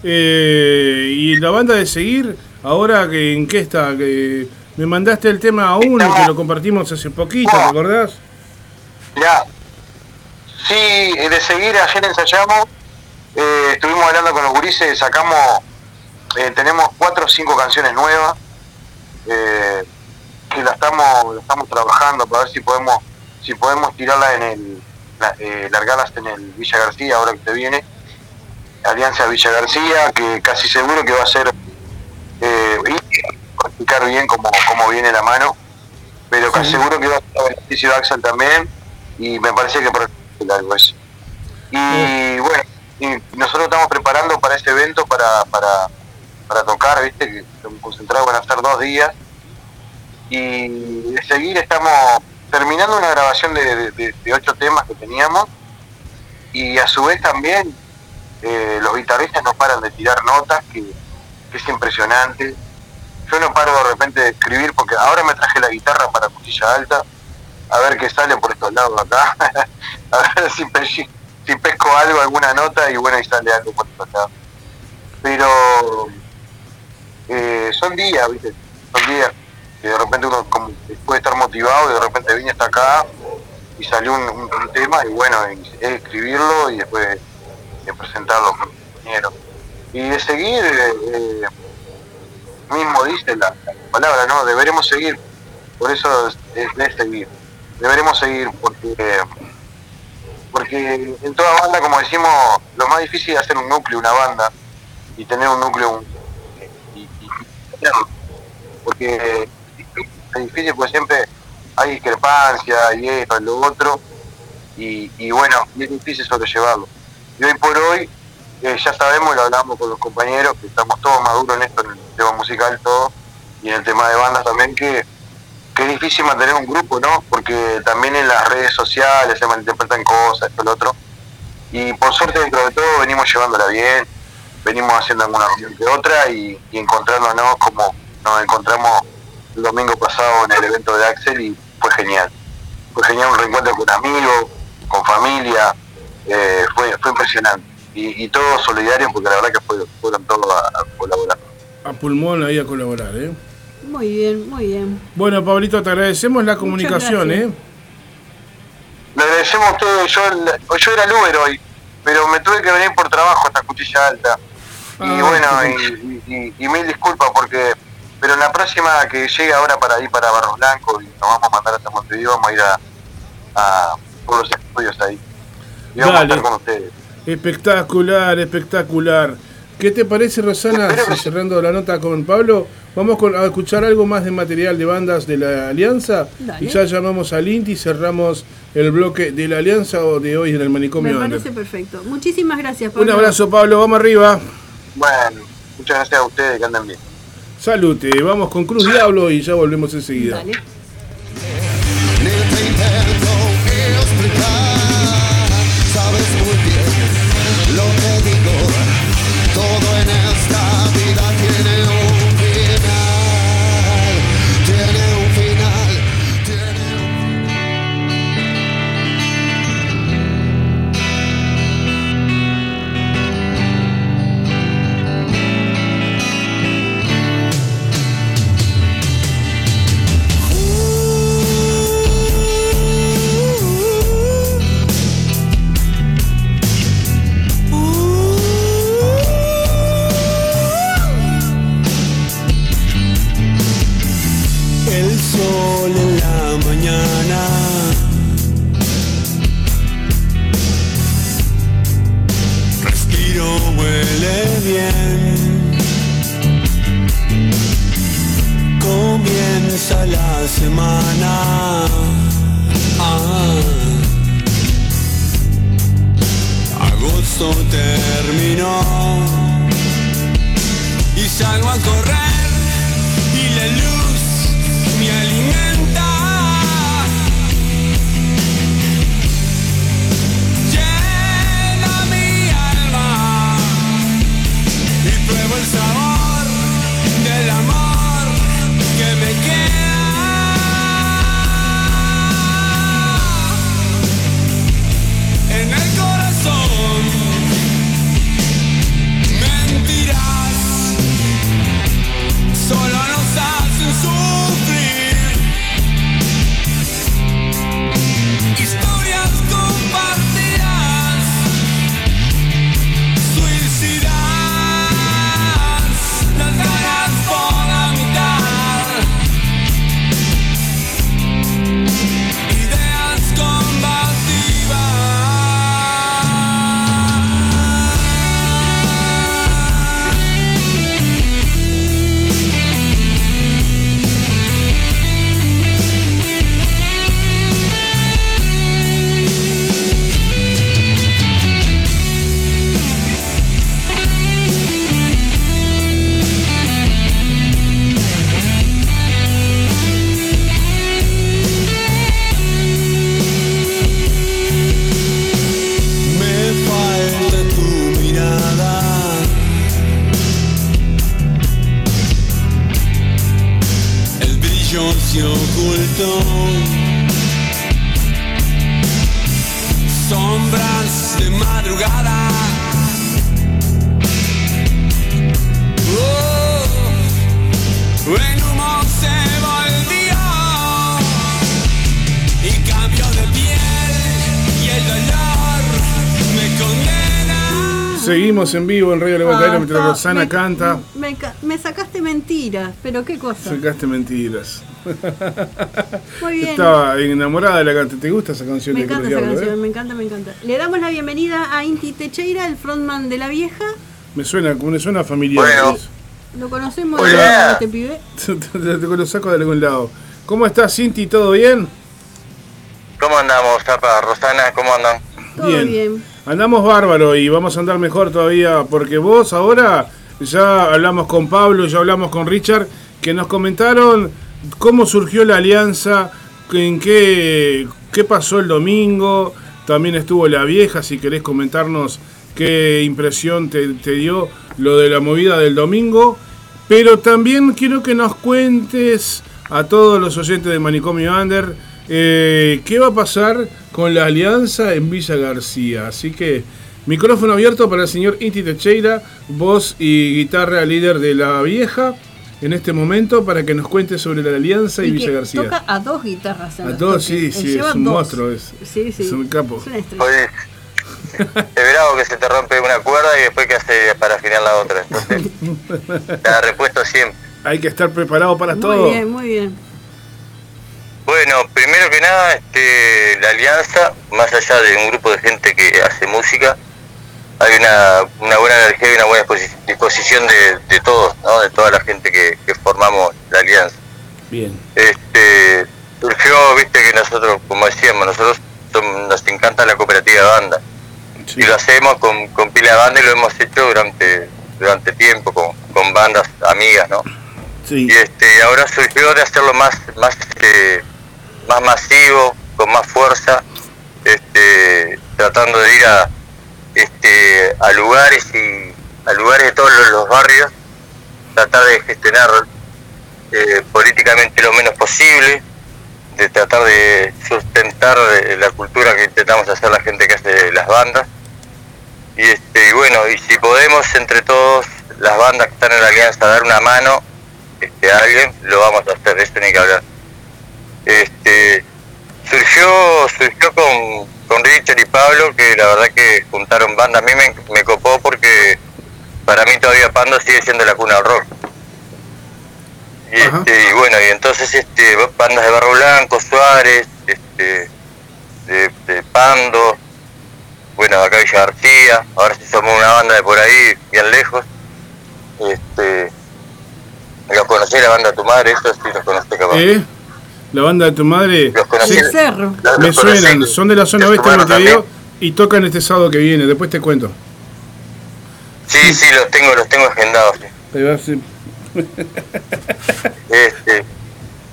Eh, y la banda de seguir, ahora que en qué está, que me mandaste el tema a uno que lo compartimos hace poquito, ¿te acordás? Ya. Sí, de seguir, ayer ensayamos, eh, estuvimos hablando con los gurises, sacamos, eh, tenemos cuatro o cinco canciones nuevas, eh, que la estamos, la estamos trabajando para ver si podemos, si podemos tirarla en el, la- eh, largarlas en el Villa García ahora que te viene, Alianza Villa García, que casi seguro que va a ser, eh, y explicar bien cómo, cómo viene la mano, pero casi seguro que va a estar beneficio Axel también y me parece que por algo eso. Y bueno, y nosotros estamos preparando para ese evento para, para, para tocar, viste, que estamos concentrados van a estar dos días. Y de seguir estamos terminando una grabación de, ocho temas que teníamos y a su vez también eh, los guitarristas no paran de tirar notas, que, es impresionante. Yo no paro de repente de escribir porque ahora me traje la guitarra para cuchilla alta, a ver qué sale por estos lados acá, a ver si, si pesco algo, alguna nota y bueno, y sale algo por estos lados. Pero son días, ¿viste? Son días que de repente uno puede estar motivado y de repente viene hasta acá y salió un, tema y bueno, es escribirlo y después de presentarlo con compañeros. Y de seguir, eh, eh, mismo dice la, la palabra, ¿no? Deberemos seguir. Por eso es, seguir. Deberemos seguir porque porque en toda banda, como decimos, lo más difícil es hacer un núcleo, una banda, y tener un núcleo porque es difícil porque siempre hay discrepancia y esto y lo otro y, bueno, es difícil sobrellevarlo. Y hoy por hoy eh, ya sabemos, lo hablamos con los compañeros, que estamos todos maduros en esto, en el tema musical todo, y en el tema de bandas también, que, que es difícil mantener un grupo, ¿no? Porque también en las redes sociales se malinterpretan cosas, esto, lo otro. Y por suerte dentro de todo venimos llevándola bien, venimos haciendo alguna reunión que otra y, y encontrándonos como nos encontramos el domingo pasado en el evento de Axel y fue genial. Fue genial un reencuentro con amigos, con familia, eh, fue, fue impresionante. Y, y todos solidarios porque la verdad que fue- fueron todos a, a colaborar. A pulmón ahí a colaborar, ¿eh? Muy bien, muy bien. Bueno, Pablito, te agradecemos la comunicación, gracias. ¿eh? Le agradecemos a ustedes, yo, yo era el Uber hoy, pero me tuve que venir por trabajo hasta Cuchilla Alta. Y Ah, bueno, y, y- y mil disculpas porque, pero en la próxima que llegue ahora para ir para Barros Blancos y nos vamos a mandar hasta Montevideo, vamos a ir a, a por los estudios ahí. Y vamos Dale. a estar con ustedes. Espectacular, espectacular. ¿Qué te parece, Rosana? Cerrando la nota con Pablo, vamos con- a escuchar algo más de material de bandas de la Alianza Dale. y ya llamamos al Inti y cerramos el bloque de la Alianza o de hoy en el Me manicomio. Under. parece perfecto. Muchísimas gracias, Un Pablo. abrazo, Pablo, vamos arriba. Bueno, muchas gracias a ustedes que andan bien. Salute, vamos con Cruz Diablo y ya volvemos enseguida. Dale. El sol en la mañana. Respiro, huele bien. Comienza la semana. Ah. Agosto terminó. Y salgo a correr y la luz me alimenta. En vivo en Radio Levantadero Ah, mientras Rosana me- canta. Me, ca- me sacaste mentiras, pero qué cosa. Sacaste mentiras. Muy bien. Estaba enamorada de la canción. ¿Te gusta esa canción Me de Cruz encanta esa Diablo, canción, eh? me encanta, me encanta. Le damos la bienvenida a Inti Techeira, el frontman de La Vieja. Me suena, como me suena familiar. Bueno. Lo conocemos Hola. a este pibe. te, te- te lo saco de algún lado. ¿Cómo estás, Cinti? ¿Todo bien? ¿Cómo andamos, Tapa? Rosana, ¿cómo andan? Todo bien. Andamos bárbaro y vamos a andar mejor todavía porque vos ahora ya hablamos con Pablo, ya hablamos con Richard, que nos comentaron cómo surgió la alianza, en qué, qué pasó el domingo, también estuvo la vieja, si querés comentarnos qué impresión te, te dio lo de la movida del domingo, pero también quiero que nos cuentes a todos los oyentes de Manicomio Under eh, qué va a pasar con la alianza en Villa García. Así que micrófono abierto para el señor Inti Techeira, voz y guitarra líder de La Vieja, en este momento para que nos cuente sobre la alianza y, Y Villa que García. toca a dos guitarras. en A toques. sí, Él sí, es un dos. monstruo, es, Sí, sí. es un capo. Es una. Oye, que se te rompe una cuerda y después que hace para afinar la otra. Entonces, está repuesto siempre. Hay que estar preparado para Muy todo. bien, muy bien. Bueno, primero que nada, este, la alianza, más allá de un grupo de gente que hace música, hay una, una buena energía y una buena disposi- disposición de, de todos, ¿no? de toda la gente que, que formamos la alianza. Bien. Este, surgió, viste que nosotros, como decíamos, nosotros nos encanta la cooperativa de banda Sí. y lo hacemos con, con pila de banda y lo hemos hecho durante durante tiempo con, con bandas amigas, ¿no? Sí. y este ahora surgió de hacerlo más más este, más masivo con más fuerza este tratando de ir a este a lugares y a lugares de todos los, barrios tratar de gestionar eh, políticamente lo menos posible de tratar de sustentar eh, la cultura que intentamos hacer la gente que hace las bandas y este y bueno y si podemos entre todos las bandas que están en la alianza dar una mano este, a alguien, lo vamos a hacer, eso ni que hablar. Este, surgió, surgió con, con Richard y Pablo, que la verdad que juntaron banda. A mí me, me copó porque para mí todavía Pando sigue siendo la cuna del rock. Y, este, y bueno, y entonces este, bandas de Barro Blanco, Suárez, este, de, de Pando, bueno, acá Villa García, ahora se sumó una banda de por ahí, bien lejos. Este, ¿Los conocí la banda de tu madre? Eso sí los conocí capaz. ¿Eh? La banda de tu madre. Los conocí. Sí, El cerro. los- me los conocí suenan, son de la zona de oeste de Montevideo y tocan este sábado que viene, después te cuento. Sí, sí, los tengo, los tengo agendados. sí. Ahí va, sí. Este,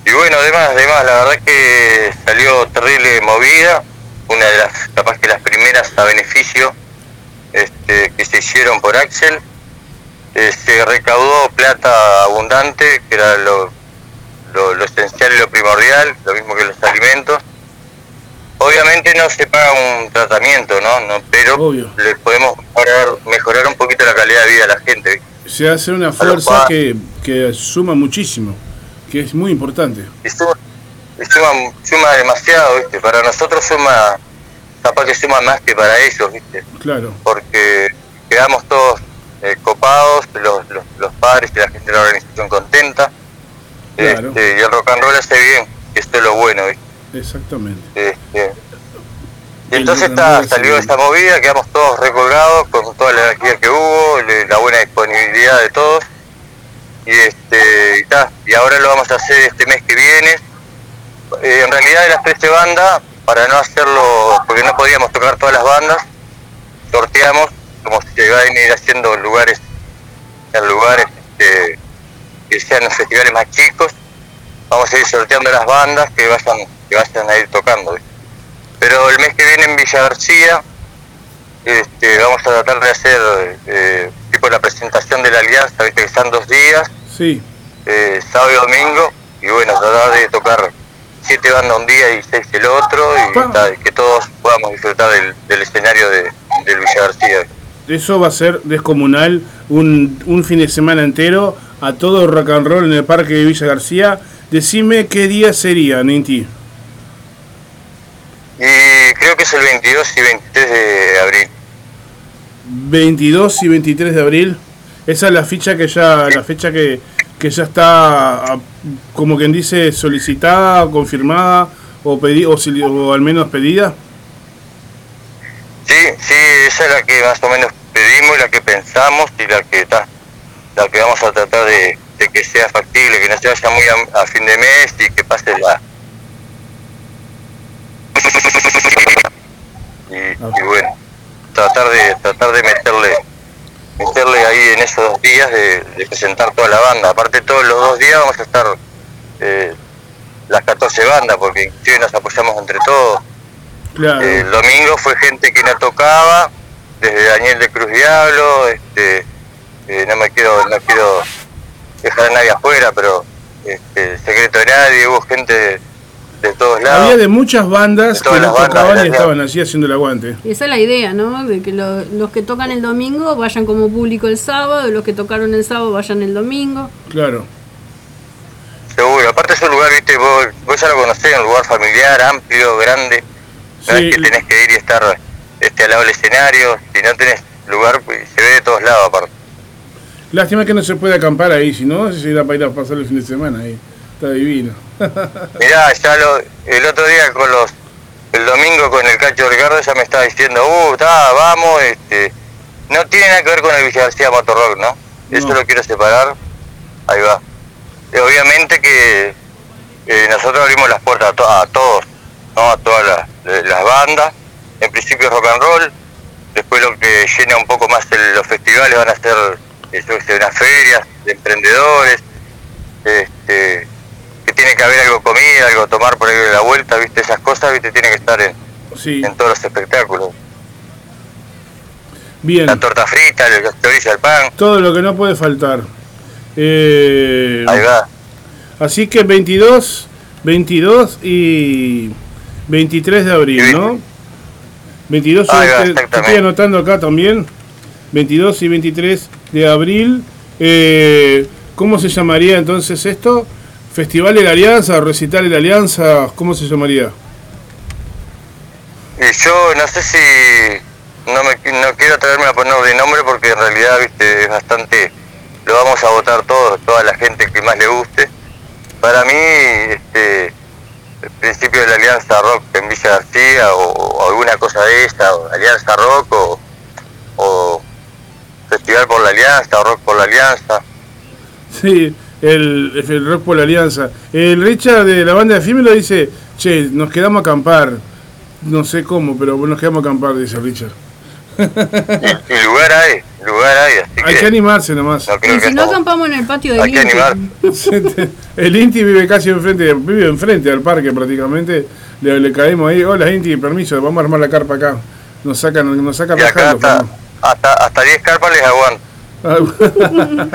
y bueno, además, además, la verdad que salió terrible movida, una de las, capaz que las primeras a beneficio este, que se hicieron por Axel. Eh, se recaudó plata abundante, que era lo, lo, lo esencial y lo primordial, lo mismo que los alimentos. Obviamente no se paga un tratamiento, ¿no? no pero Obvio. le podemos mejorar, mejorar un poquito la calidad de vida a la gente. ¿viste? Se hace una fuerza que, que suma muchísimo, que es muy importante. y suma, y suma, suma demasiado, ¿viste? Para nosotros suma, capaz que suma más que para ellos, ¿viste? Claro. Porque quedamos todos eh, copados, los, los, los padres y la gente de la organización contenta, Claro. este, y el rock and roll hace bien, esto es lo bueno. Exactamente. Este, y El entonces está, salió esa movida, quedamos todos recolgados con toda la energía que hubo, la buena disponibilidad de todos. Y este y, ta, y ahora lo vamos a hacer este mes que viene. Eh, en realidad de las 13 bandas, para no hacerlo, porque no podíamos tocar todas las bandas, sorteamos, como se va a ir haciendo en lugares, en lugares este, que sean los festivales más chicos, vamos a ir sorteando las bandas que vayan, que vayan a ir tocando. Pero el mes que viene en Villa García este, vamos a tratar de hacer eh, tipo la presentación de la alianza, ¿viste? que están dos días, Sí, eh, sábado y domingo, y bueno, tratar de tocar siete bandas un día y seis el otro, y que todos podamos disfrutar del, del escenario de, del Villa García. Eso va a ser descomunal, un, un fin de semana entero a todo rock and roll en el parque de Villa García. Decime qué día sería, Ninti. Y creo que es el 22 y 23 de abril. 22 y 23 de abril. Esa es la ficha que ya, la fecha que, que ya está, ah, como quien dice, solicitada, confirmada o, pedi o, al menos pedida. Sí, sí, esa es la que más o menos pedimos y la que pensamos y la que está, la que vamos a tratar de, de que sea factible, que no se vaya muy a, fin de mes y que pase la... Y, y bueno, tratar de tratar de meterle meterle ahí en esos dos días de, de presentar toda la banda. Aparte todos los dos días vamos a estar eh, las 14 bandas, porque inclusive nos apoyamos entre todos. Claro. El domingo fue gente que no tocaba, desde Daniel de Cruz Diablo, este, eh, no me quiero, no quiero dejar a nadie afuera, pero este, Secreto de Nadie, hubo gente de todos lados. Había de muchas bandas De que no las bandas, tocaban y estaban así haciendo el aguante. Y esa es la idea, ¿no? De que lo- los que tocan el domingo vayan como público el sábado, los que tocaron el sábado vayan el domingo. Claro. Seguro, aparte es un lugar, viste, vos, vos ya lo conocés, un lugar familiar, amplio, grande. No Sí. es que tenés que ir y estar este, al lado del escenario, si no tenés lugar, pues, se ve de todos lados aparte. Lástima que no se puede acampar ahí, si no, se irá para ir a pasar el fin de semana ahí. Está divino. Mirá, ya lo, el otro día con los, el domingo con el Cacho Ricardo ya me estaba diciendo, uh, está, vamos, este, no tiene nada que ver con el Villa García Motorrock, ¿no? Eso No. lo quiero separar, ahí va. Y obviamente que eh, nosotros abrimos las puertas a, to- a todos, ¿no? A todas las, las bandas, en principio rock and roll, después lo que llena un poco más el- los festivales van a ser, eh, unas ferias de emprendedores, este, que tiene que haber algo comida, algo tomar por ahí de la vuelta, viste, esas cosas, viste, tiene que estar en, Sí, en todos los espectáculos. bien. La torta frita, el chorizo, el pan, Todo lo que no puede faltar. Eh, ahí va. así que 22, 22 y 23 de abril. ¿no? 22, Ahí va, eh, estoy anotando acá también. 22 y 23 de abril. Eh, ¿Cómo se llamaría entonces esto? ¿Festival de la Alianza? ¿Recital de la Alianza? ¿Cómo se llamaría? Y yo no sé si no me no quiero traerme a poner de nombre porque en realidad viste es bastante lo vamos a votar todos, toda la gente que más le guste. Para mí, este principio de la Alianza Rock en Villa García o, alguna cosa de esta, Alianza Rock o, o Festival por la Alianza Rock por la Alianza. Sí, el, el Rock por la Alianza. El Richard de la banda de Efímero dice, che, nos quedamos a acampar. No sé cómo, pero nos quedamos a acampar, dice Richard. Y lugar hay, lugar hay, así Hay que que animarse nomás. no creo Y que si no acampamos en el patio de hay que Linky. animar. El Inti vive casi enfrente, vive enfrente al parque prácticamente. Le, le caemos ahí, hola Inti, permiso, vamos a armar la carpa acá. Nos sacan, nos sacan Y acá rajando, hasta, hasta, hasta 10 carpas les aguanto. Fernando.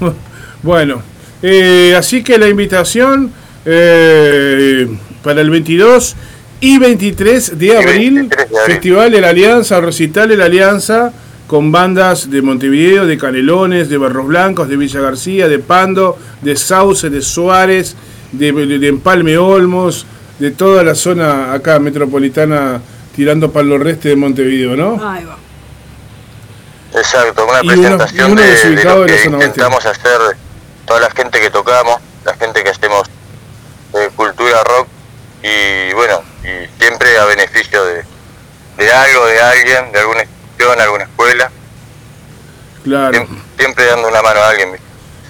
bueno, eh, así que la invitación eh, para el 22 y 23 de abril, 23 de abril. Festival de la Alianza, recital de la Alianza, con bandas de Montevideo, de Canelones, de Barros Blancos, de Villa García, de Pando, de Sauce, de Suárez, de, de- de Empalme Olmos, de toda la zona acá metropolitana tirando para el nordeste de Montevideo, ¿no? Ahí va. Exacto, una Y uno- presentación y uno de, de lo de la que oeste. intentamos hacer toda la gente que tocamos, la gente que hacemos eh, cultura rock y bueno, y siempre a beneficio de, de algo, de alguien, de alguna institución, alguna escuela, Claro, siempre, siempre dando una mano a alguien.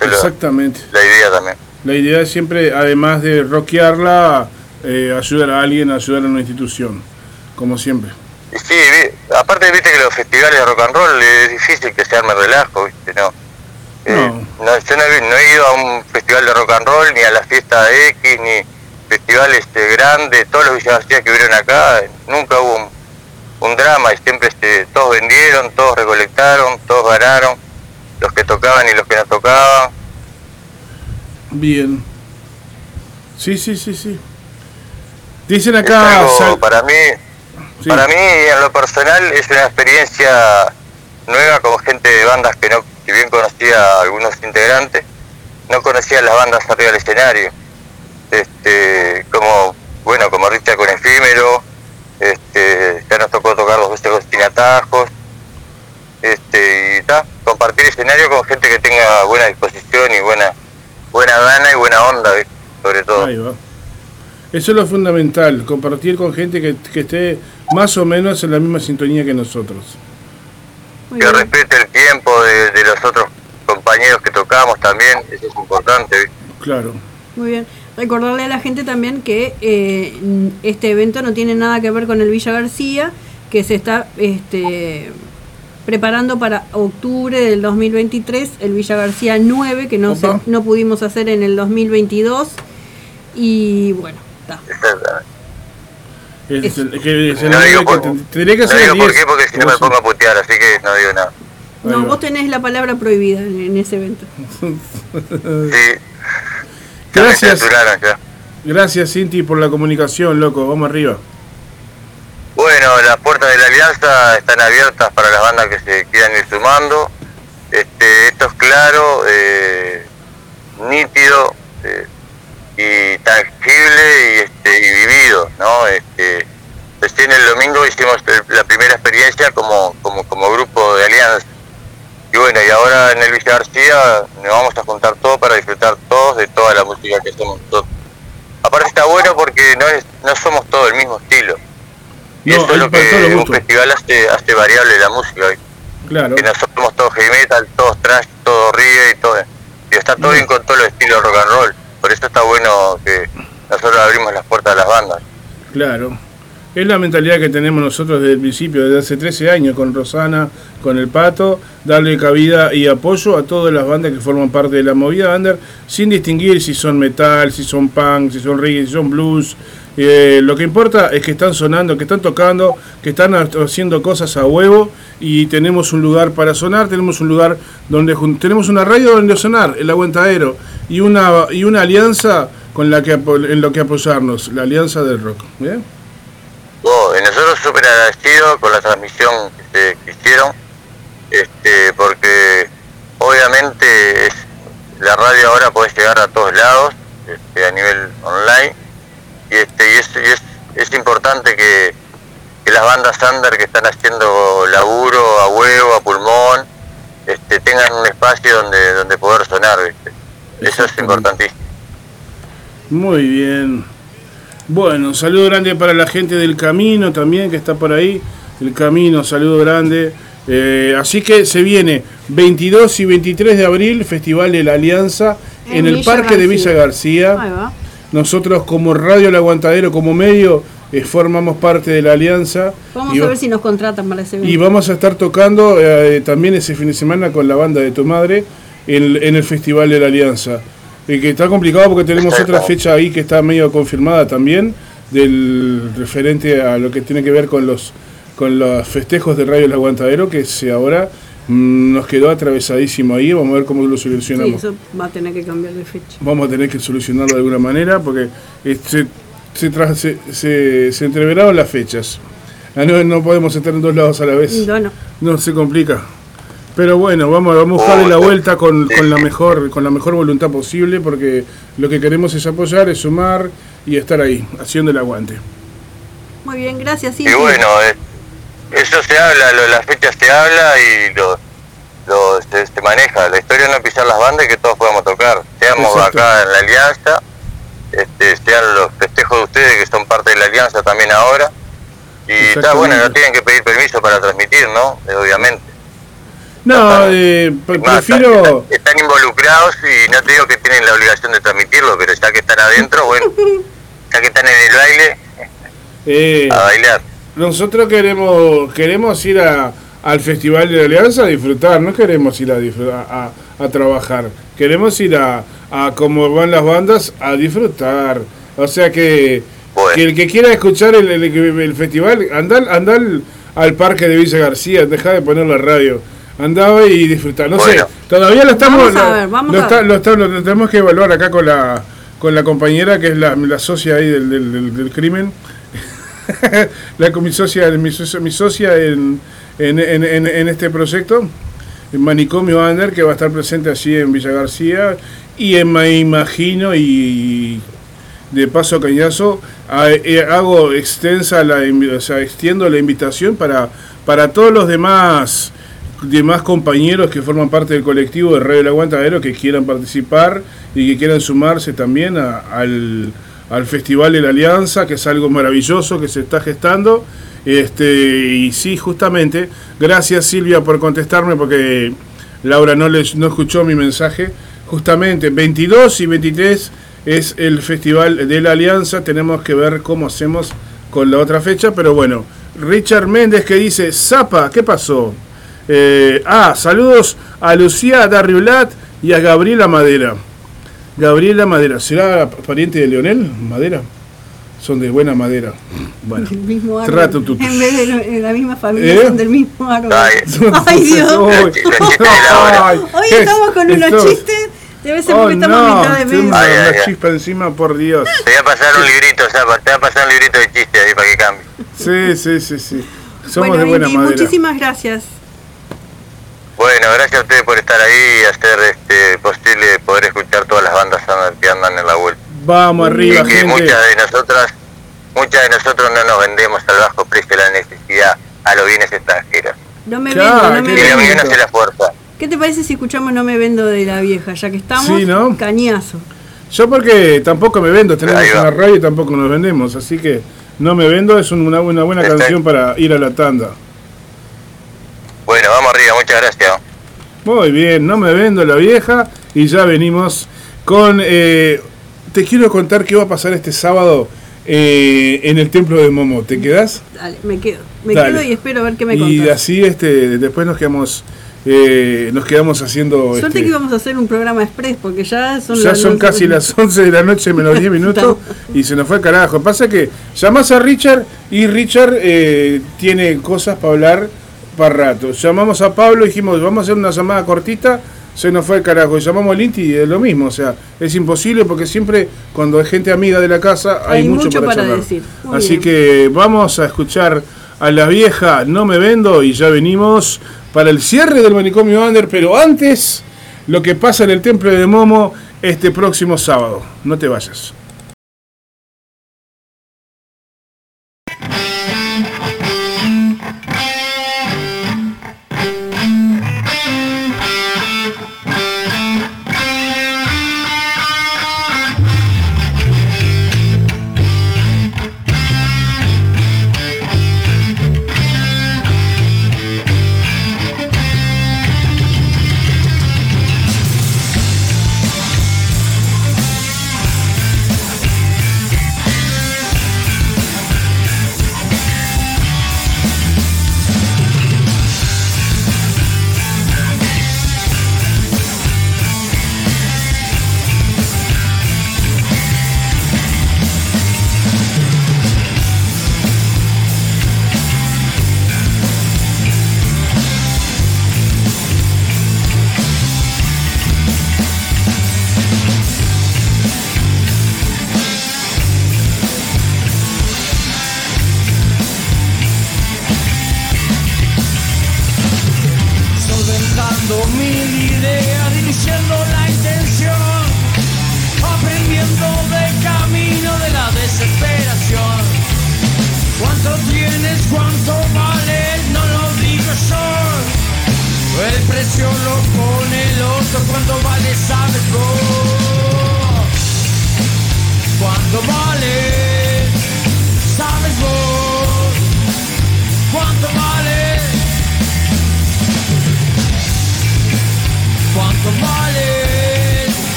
exactamente. la idea también. La idea es siempre, además de rockearla, eh, ayudar a alguien, ayudar a una institución, como siempre. Y sí, vi- aparte viste que los festivales de rock and roll es difícil que se arme relajo, viste, no. Eh, No. no, yo no he, no he ido a un festival de rock and roll, ni a la fiesta X, ni festivales este, grandes, todos los Villa García que hubieron acá, nunca hubo un, un drama y siempre este, todos vendieron, todos recolectaron, todos ganaron, los que tocaban y los que no tocaban. Bien. Sí, sí, sí, sí. Dicen acá... algo, sal- para mí, sí. Para mí, en lo personal, es una experiencia nueva como gente de bandas que no, si bien conocía a algunos integrantes, no conocía las bandas arriba del escenario. Este, como, bueno, como Richard con Efímero, este, ya nos tocó tocar dos veces con Sin Atajos, este, y ta, compartir escenario con gente que tenga buena disposición y buena, buena gana y buena onda, ¿viste? sobre todo. Ahí va. Eso es lo fundamental, compartir con gente que, que esté más o menos en la misma sintonía que nosotros. Que respete el tiempo de, de los otros compañeros que tocamos también, eso es importante. ¿viste? Claro. Muy bien. Recordarle a la gente también que eh, este evento no tiene nada que ver con el Villa García, que se está este, preparando para octubre del 2023, el Villa García 9, que no, se- no pudimos hacer en el 2022. Y bueno, está. Es, que No nueve digo que por- ten- tendría que No ser digo el por 10. qué, porque si no Vos me pongo a putear, así que no digo nada. No, vos tenés la palabra prohibida en, en ese evento. Sí, Gracias. Gracias, Cinti, por la comunicación, loco. Vamos arriba. Bueno, las puertas de la alianza están abiertas para las bandas que se quieran ir sumando. Este, esto es claro, eh, nítido eh, y tangible y, este, y vivido, ¿no? Este, recién el domingo hicimos la primera experiencia como, como, como grupo de alianza. Y bueno, y ahora en el Villa García nos vamos a juntar todos para disfrutar todos de toda la música que hacemos todos. Aparte está bueno porque no es, no somos todos el mismo estilo. Y No, eso es lo todos que un festival hace, hace variable la música. Claro. Que no somos todos heavy metal, todos trash, todo reggae y todo. Y está todo Mm. bien con todos los estilos rock and roll. Por eso está bueno que nosotros abrimos las puertas de las bandas. Claro. Es la mentalidad que tenemos nosotros desde el principio, desde hace 13 años, con Rosana, con el Pato, darle cabida y apoyo a todas las bandas que forman parte de la movida under, sin distinguir si son metal, si son punk, si son reggae, si son blues. Eh, lo que importa es que están sonando, que están tocando, que están haciendo cosas a huevo y tenemos un lugar para sonar, tenemos un lugar donde tenemos una radio donde sonar, el aguantadero, y una, y una alianza con la que en lo que apoyarnos, la alianza del rock. ¿bien? Y nosotros súper agradecidos con la transmisión que, hicieron, este, porque obviamente es, la radio ahora puede llegar a todos lados, este, a nivel online, y, este, y, es, y es, es importante que, que las bandas under que están haciendo laburo a huevo, a pulmón, este, tengan un espacio donde, donde poder sonar, ¿viste? Eso es importantísimo. Muy bien. Bueno, un saludo grande para la gente del Camino también que está por ahí. El Camino, saludo grande. Eh, así que se viene 22 y 23 de abril, Festival de la Alianza, en, En el Villa Parque de. Villa García. Nosotros como Radio El Aguantadero, como medio, eh, formamos parte de la Alianza. Vamos y, a ver si nos contratan para ese y evento. vamos a estar tocando eh, también ese fin de semana con la banda de tu madre en, en el Festival de la Alianza. Eh, que está complicado porque tenemos otra fecha ahí que está medio confirmada también, del referente a lo que tiene que ver con los con los festejos de Radio El Aguantadero, que se ahora mm, nos quedó atravesadísimo ahí, vamos a ver cómo lo Sí, solucionamos. eso va a tener que cambiar de fecha. Vamos a tener que solucionarlo de alguna manera porque eh, se, se, tra- se, se- se entreveraron las fechas. Ah, no, no podemos estar en dos lados a la vez. Bueno, No se complica. Pero bueno, vamos, vamos a buscarle la vuelta con, con la mejor con la mejor voluntad posible porque lo que queremos es apoyar, es sumar y estar ahí, haciendo el aguante. muy bien, gracias. Y Cinti. bueno, eh, eso se habla, lo, las fechas se habla y lo, lo- se, se maneja. La historia no es pisar las bandas y que todos podamos tocar. Seamos Exacto. acá en la alianza, este, sean los festejos de ustedes que son parte de la alianza también ahora. Y está bueno, no tienen que pedir permiso para transmitir, ¿no? Eh, obviamente. No, eh, Es más, prefiero... Están, están involucrados y no te digo que tienen la obligación de transmitirlo, pero ya que están adentro, bueno, ya que están en el baile, eh, a bailar. nosotros queremos queremos ir a, al Festival de la Alianza a disfrutar, no queremos ir a, disfrutar, a, a trabajar, queremos ir a, a como van las bandas a disfrutar. O sea que, Bueno. que el que quiera escuchar el, el, el festival, anda, al- anda al, al parque de Villa García, deja de poner la radio. Andaba y disfrutar. No Bueno. sé, todavía lo estamos. Vamos a lo- ver, vamos lo a ver. lo está- lo tenemos que evaluar acá con la con la compañera que es la, la socia ahí del, del, del- del crimen. la, con mi socia, mi mi socia en, en, en, en- en este proyecto, el Manicomio Ander, que va a estar presente allí en Villa García. Y en, me imagino, y de paso a cañazo, a- eh, hago extensa la, o sea, extiendo la invitación para, para todos los demás demás compañeros que forman parte del colectivo de Radio El Aguantadero que quieran participar y que quieran sumarse también al, al Festival de la Alianza, que es algo maravilloso que se está gestando. Este, y sí, justamente, gracias Silvia por contestarme porque Laura no, les, no escuchó mi mensaje. Justamente, 22 y 23 es el Festival de la Alianza, tenemos que ver cómo hacemos con la otra fecha, pero bueno, Richard Méndez que dice, Zapa, ¿qué pasó? Eh, ah, saludos a Lucía Darriulat y a Gabriela Madera. Gabriela Madera, ¿será pariente de Leonel Madera? Son de buena madera. Bueno, El mismo árbol. trato tu- En vez de lo- en la misma familia, ¿Eh? son del mismo árbol. Ay. Ay, Dios. Hora. Ay, Hoy estamos con unos Estos- chistes Debe ser Oh, porque estamos a no, mitad de mes. Ay, ay, una ay. chispa encima, por Dios. Te voy a pasar un librito, Zapa, te voy a pasar un librito de chistes ahí para que cambie. Sí, sí, sí, sí. Somos bueno, de buena Inti, madera. muchísimas gracias. Bueno, gracias a ustedes por estar ahí y hacer este posible poder escuchar todas las bandas andan- que andan en la vuelta. Vamos arriba, y que gente. muchas de nosotras, muchas de nosotros no nos vendemos al bajo precio de la necesidad a los bienes extranjeros. No me Claro, vendo, no me la vendo. unión hace la fuerza. ¿Qué te parece si escuchamos No me vendo de la vieja? Ya que estamos, Sí, ¿no? cañazo. Yo porque tampoco me vendo, tenemos una radio y tampoco nos vendemos, así que no me vendo es una buena, buena Perfecto. canción para ir a la tanda. Bueno, vamos arriba, muchas gracias. Muy bien, no me vendo la vieja y ya venimos con... eh, te quiero contar qué va a pasar este sábado eh, en el templo de Momo. ¿Te quedás? Dale, me quedo. Me Dale. quedo y espero a ver qué me y contás. así este después nos quedamos eh, nos quedamos haciendo Suerte este, que íbamos a hacer un programa express porque ya son ya las son casi las 11 de la noche menos 10 minutos y se nos fue el carajo. Pasa que llamás a Richard y Richard eh, tiene cosas para hablar para rato. Llamamos a Pablo y dijimos, vamos a hacer una llamada cortita, se nos fue el carajo. Y llamamos al Inti y es lo mismo. O sea, es imposible porque siempre cuando hay gente amiga de la casa hay, Hay mucho, mucho para, decir. Muy Así bien. que vamos a escuchar a la vieja No me vendo y ya venimos para el cierre del manicomio Under, pero antes lo que pasa en el templo de Momo este próximo sábado. No te vayas.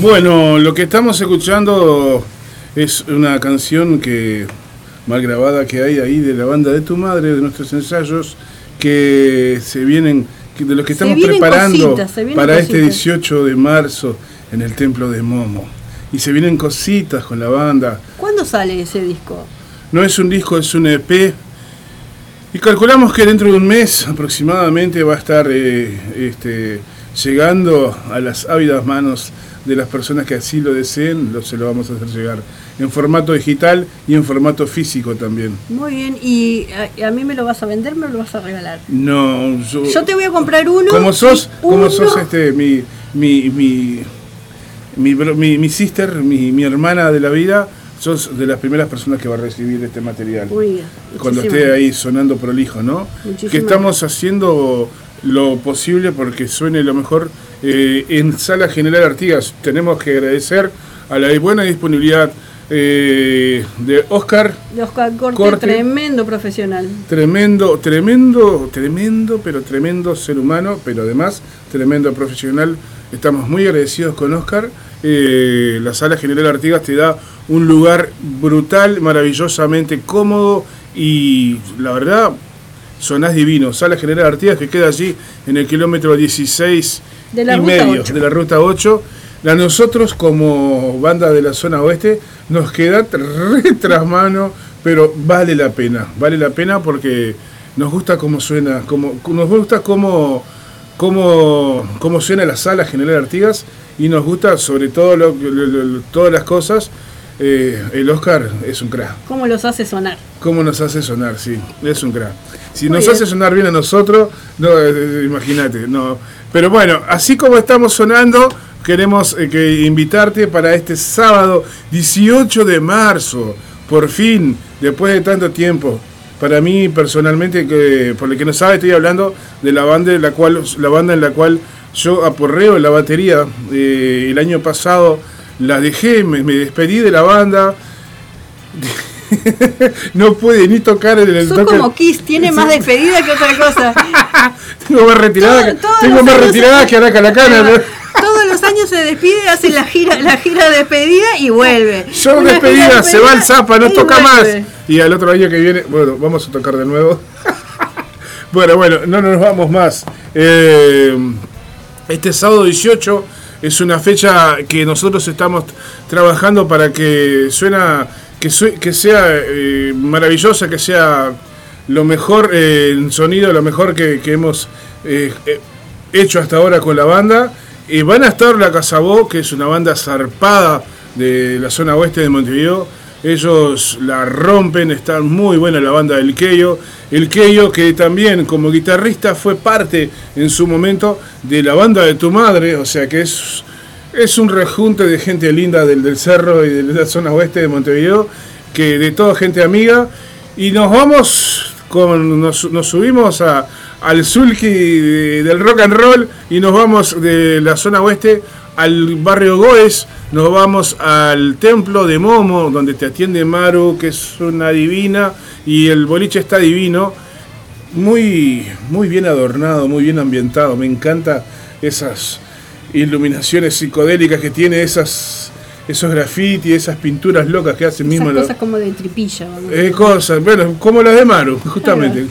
Bueno, lo que estamos escuchando es una canción que mal grabada que hay ahí de la banda de tu madre, de nuestros ensayos, que se vienen, que de los que Se estamos preparando cositas, para este cositas. 18 de marzo en el Templo de Momo. Y se vienen cositas con la banda. ¿Cuándo sale ese disco? No es un disco, es un EP. Y calculamos que dentro de un mes aproximadamente va a estar eh, este, llegando a las ávidas manos de las personas que así lo deseen, lo, se lo vamos a hacer llegar en formato digital y en formato físico también. Muy bien, ¿y a, a mí me lo vas a vender me lo vas a regalar? No, yo, Yo te voy a comprar uno. como sos, como sos este mi mi mi mi, mi, mi sister, mi, mi hermana de la vida, sos de las primeras personas que va a recibir este material. Muy bien. cuando esté ahí sonando prolijo, ¿no? Muchísimas que estamos haciendo lo posible porque suene lo mejor eh, en Sala General Artigas. Tenemos que agradecer a la buena disponibilidad eh, de Oscar, De Oscar Corte, Corte. tremendo profesional. tremendo, tremendo, tremendo, pero tremendo ser humano, pero además tremendo profesional. Estamos muy agradecidos con Oscar. Eh, la Sala General Artigas te da un lugar brutal, maravillosamente cómodo y la verdad sonás divino. Sala General Artigas que queda allí en el kilómetro 16 De la y medio 8. de la ruta 8. A nosotros como banda de la zona oeste nos queda re tras mano, pero vale la pena, vale la pena porque nos gusta cómo suena, como, nos gusta cómo, cómo, cómo suena la sala General Artigas y nos gusta sobre todo lo- lo- lo- todas las cosas. Eh, el Oscar es un crack. ¿Cómo los hace sonar? ¿Cómo nos hace sonar? Sí, es un crack. Si Muy nos bien. hace sonar bien a nosotros, no, eh, imagínate, no. Pero bueno, así como estamos sonando, queremos eh, que invitarte para este sábado 18 de marzo, por fin, después de tanto tiempo. Para mí personalmente, que por el que no sabe, estoy hablando de la banda, en la cual, la banda en la cual yo aporreo la batería. Eh, el año pasado la dejé, me, me despedí de la banda. no puede ni tocar el, el Sos toque- como Kiss, tiene más despedida que otra cosa. Tengo más retirada, Todo- que, tengo más retirada se- que Araca la cana. ¿no? Todos los años se despide, hace la gira, la gira de despedida y vuelve. Yo despedida, se va al despedida zapa, no toca más. Y al otro año que viene, bueno, vamos a tocar de nuevo. bueno, bueno, no nos vamos más. Eh, este sábado 18 es una fecha que nosotros estamos trabajando para que suena, que, sea eh, maravillosa, que sea lo mejor eh, en sonido, lo mejor que, hemos eh, hecho hasta ahora con la banda. Y van a estar la Casabó, que es una banda zarpada de la zona oeste de Montevideo. Ellos la rompen, está muy buena la banda del Keio. El Keio que también como guitarrista fue parte en su momento de la banda de tu madre, o sea que es, es un rejunte de gente linda del, del cerro y de la zona oeste de Montevideo, que de toda gente amiga. Y nos vamos, con, nos, nos subimos a, al sulky de- del rock and roll y nos vamos de la zona oeste al barrio Goes, nos vamos al templo de Momo, donde te atiende Maru, que es una divina, y el boliche está divino, muy, muy bien adornado, muy bien ambientado, me encanta esas iluminaciones psicodélicas que tiene, esas, esos grafitis, esas pinturas locas que hacen mismo Esas cosas como de tripilla. eh, cosas, bueno, como las de Maru, justamente.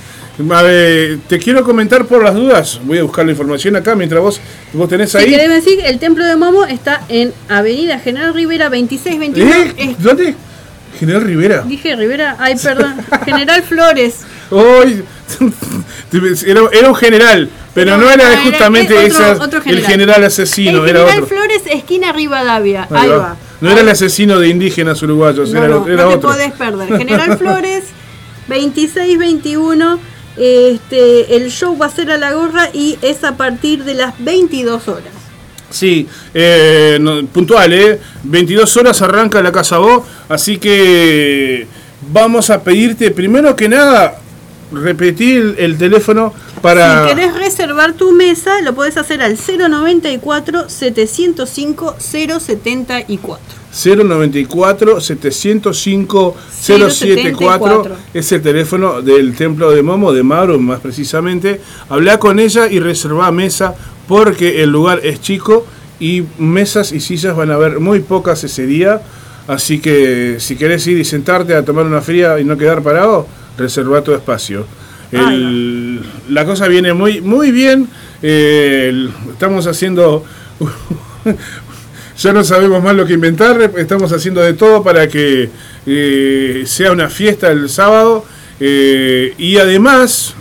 Ver, te quiero comentar por las dudas. Voy a buscar la información acá mientras vos, vos tenés ahí. querés decir, el templo de Momo está en Avenida General Rivera 2621. ¿Eh? ¿Dónde? General Rivera. Dije Rivera, ay, perdón. General Flores. Hoy era, era un general, pero no, era era- justamente otro- otro el general. asesino, el era General otro. Flores, esquina Rivadavia. Ahí Ahí va. va. No era el asesino de indígenas uruguayos, No, era, no, era no te podés perder. General Flores, 26-21. Este, el show va a ser a la gorra y es a partir de las 22 horas. Sí, eh, puntual, ¿eh? 22 horas arranca la Casa Bo, así que vamos a pedirte primero que nada repetir el teléfono para... Si querés reservar tu mesa, lo podés hacer al 094 705 074. 094 705 074 es el teléfono del templo de Momo, de Mauro más precisamente. Habla con ella y reserva mesa porque el lugar es chico y mesas y sillas van a haber muy pocas ese día. Así que si querés ir y sentarte a tomar una fría y no quedar parado, reserva tu espacio. El- la cosa viene muy, muy bien. Eh, estamos haciendo ya no sabemos más lo que inventar, estamos haciendo de todo para que eh, sea una fiesta el sábado eh, y además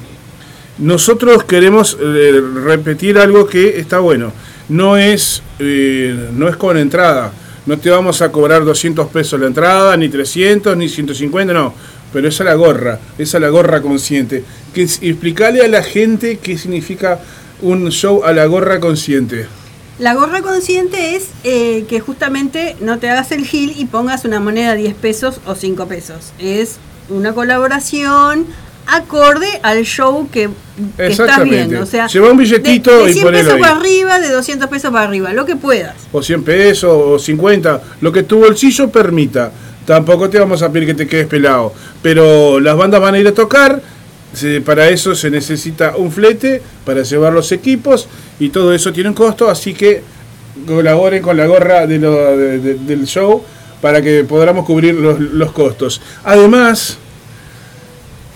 nosotros queremos eh, repetir algo que está bueno, no es, no es con entrada, no te vamos a cobrar 200 pesos la entrada, ni 300, ni 150, no, pero es a la gorra, es a la gorra consciente. Que, explicale a la gente qué significa un show a la gorra consciente. La gorra consciente es eh, que justamente no te hagas el gil y pongas una moneda 10 pesos o 5 pesos. Es una colaboración acorde al show que, que estás viendo. O sea, Lleva un billetito de, de y 100 ponelo pesos ahí. para arriba, de 200 pesos para arriba, lo que puedas. o 100 pesos, o 50, lo que tu bolsillo permita. Tampoco te vamos a pedir que te quedes pelado. Pero las bandas van a ir a tocar, para eso se necesita un flete, para llevar los equipos, y todo eso tiene un costo, así que colaboren con la gorra del show para que podamos cubrir los, los costos. Además,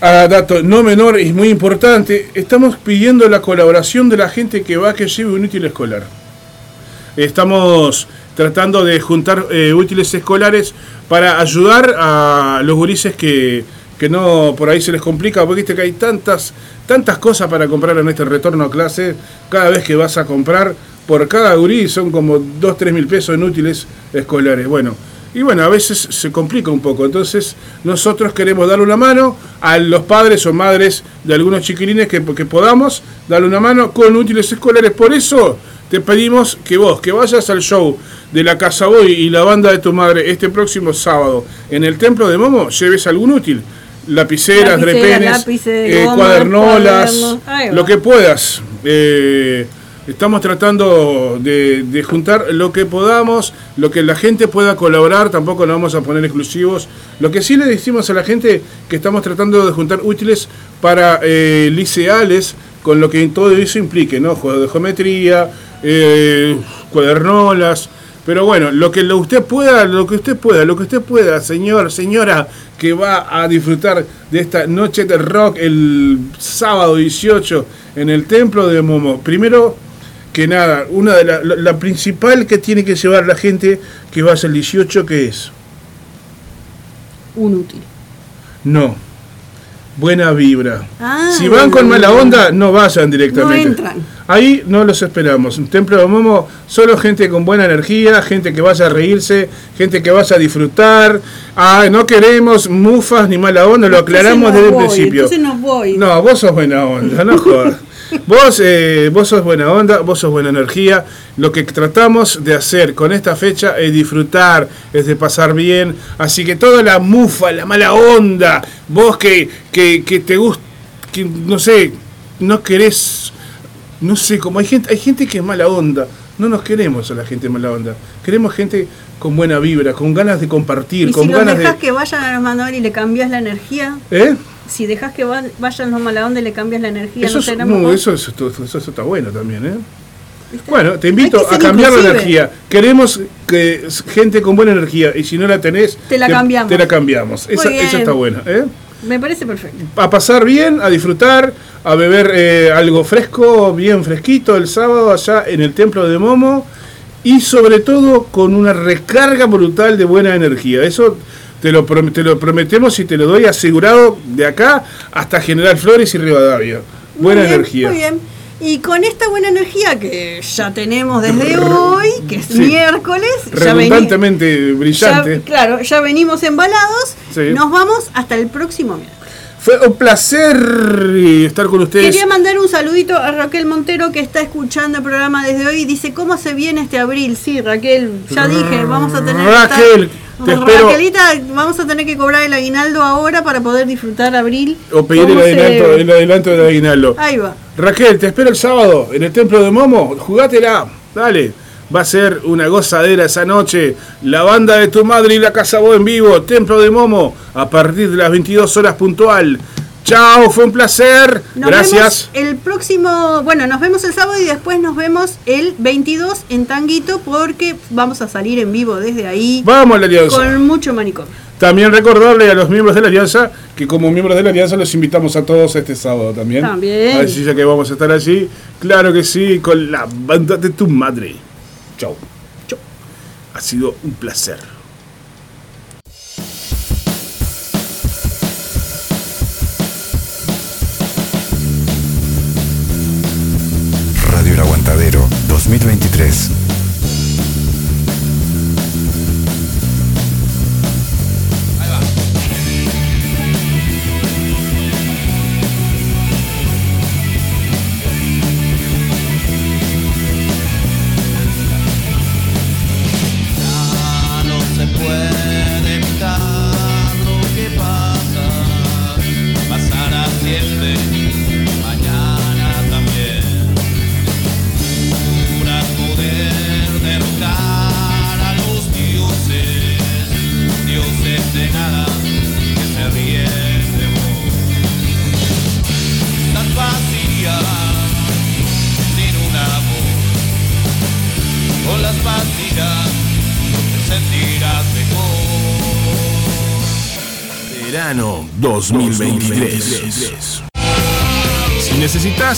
a dato no menor y muy importante, estamos pidiendo la colaboración de la gente que va que lleve un útil escolar. Estamos tratando de juntar eh, útiles escolares para ayudar a los gurises que, que no por ahí se les complica, porque viste que hay tantas, tantas cosas para comprar en este retorno a clase. Cada vez que vas a comprar, por cada gurí son como 2, 3 mil pesos en útiles escolares. Bueno, y bueno, a veces se complica un poco. Entonces, nosotros queremos darle una mano a los padres o madres de algunos chiquilines que, que podamos darle una mano con útiles escolares. Por eso te pedimos que vos, que vayas al show de la Casa Boy y la banda de tu madre este próximo sábado en el Templo de Momo, lleves algún útil. Lapiceras, Lapicera, drepenes, lápices, eh, cuadernolas, lo que puedas. Eh, Estamos tratando de, juntar lo que podamos, lo que la gente pueda colaborar, tampoco nos vamos a poner exclusivos. Lo que sí le decimos a la gente que estamos tratando de juntar útiles para eh, liceales, con lo que todo eso implique, ¿no? Juegos de geometría, eh, cuadernolas. Pero bueno, lo que lo usted pueda, lo que usted pueda, lo que usted pueda, señor, señora, que va a disfrutar de esta noche de rock el sábado 18 en el templo de Momo. Primero que nada, una de la, la- la principal que tiene que llevar la gente que vaya el 18, que es? Un útil. No. Buena vibra. Ah, si van con mala onda, no vayan directamente. No entran. Ahí no los esperamos. Un templo de Momo, solo gente con buena energía, gente que vaya a reírse, gente que vaya a disfrutar. Ah, no queremos mufas ni mala onda, lo aclaramos desde el principio. No voy. No, vos sos buena onda, no jodas. Vos, eh, vos sos buena onda, vos sos buena energía. Lo que tratamos de hacer con esta fecha es disfrutar, es de pasar bien. Así que toda la mufa, la mala onda, vos que, que, que te gusta, que no sé, no querés, no sé, como hay gente, hay gente que es mala onda. No nos queremos a la gente mala onda. Queremos gente con buena vibra, con ganas de compartir, Y con si ganas dejas de. que vayan a mandadores y le cambias la energía, ¿Eh? Si dejas que va- vayan los mala onda y le cambias la energía, Eso, no es- no, eso, es- eso, eso está bueno también, ¿eh? Bueno, te invito a cambiar la energía. Queremos que gente con buena energía y si no la tenés, Te la cambiamos. Te la cambiamos. Esa, esa está buena, ¿eh? Me parece perfecto. A pasar bien, a disfrutar, a beber eh, algo fresco, bien fresquito el sábado allá en el templo de Momo y sobre todo con una recarga brutal de buena energía. Eso te lo, te lo prometemos y te lo doy asegurado de acá hasta General Flores y Rivadavia. Muy Buena bien, energía. Muy bien. Y con esta buena energía que ya tenemos desde hoy, que es Sí. miércoles, ya redundantemente brillante. ya- claro, ya venimos embalados, Sí. nos vamos hasta el próximo miércoles. Fue un placer estar con ustedes. Quería mandar un saludito a Raquel Montero que está escuchando el programa desde hoy dice, ¿cómo se viene este abril? Sí, Raquel, ya dije, vamos a tener Raquel, te espero. Raquelita, vamos a tener que cobrar el aguinaldo ahora para poder disfrutar abril. O pedir el ¿Cómo se adelanto, el adelanto del aguinaldo. Ahí va. Raquel, te espero el sábado en el templo de Momo. Jugátela. Dale. Va a ser una gozadera esa noche. La banda de tu madre y la casa vos en vivo. Templo de Momo. A partir de las 22 horas puntual. Chao, fue un placer. Nos Gracias. vemos el próximo, bueno, nos vemos el sábado y después nos vemos el 22 en Tanguito porque vamos a salir en vivo desde ahí Vamos a la alianza. con mucho manicomio. También recordarle a los miembros de la Alianza que como miembros de la Alianza los invitamos a todos este sábado también. También. Así ya que vamos a estar allí. Claro que sí, con la banda de tu madre. Chau. Chau. Ha sido un placer. 2023. 2023. Si necesitas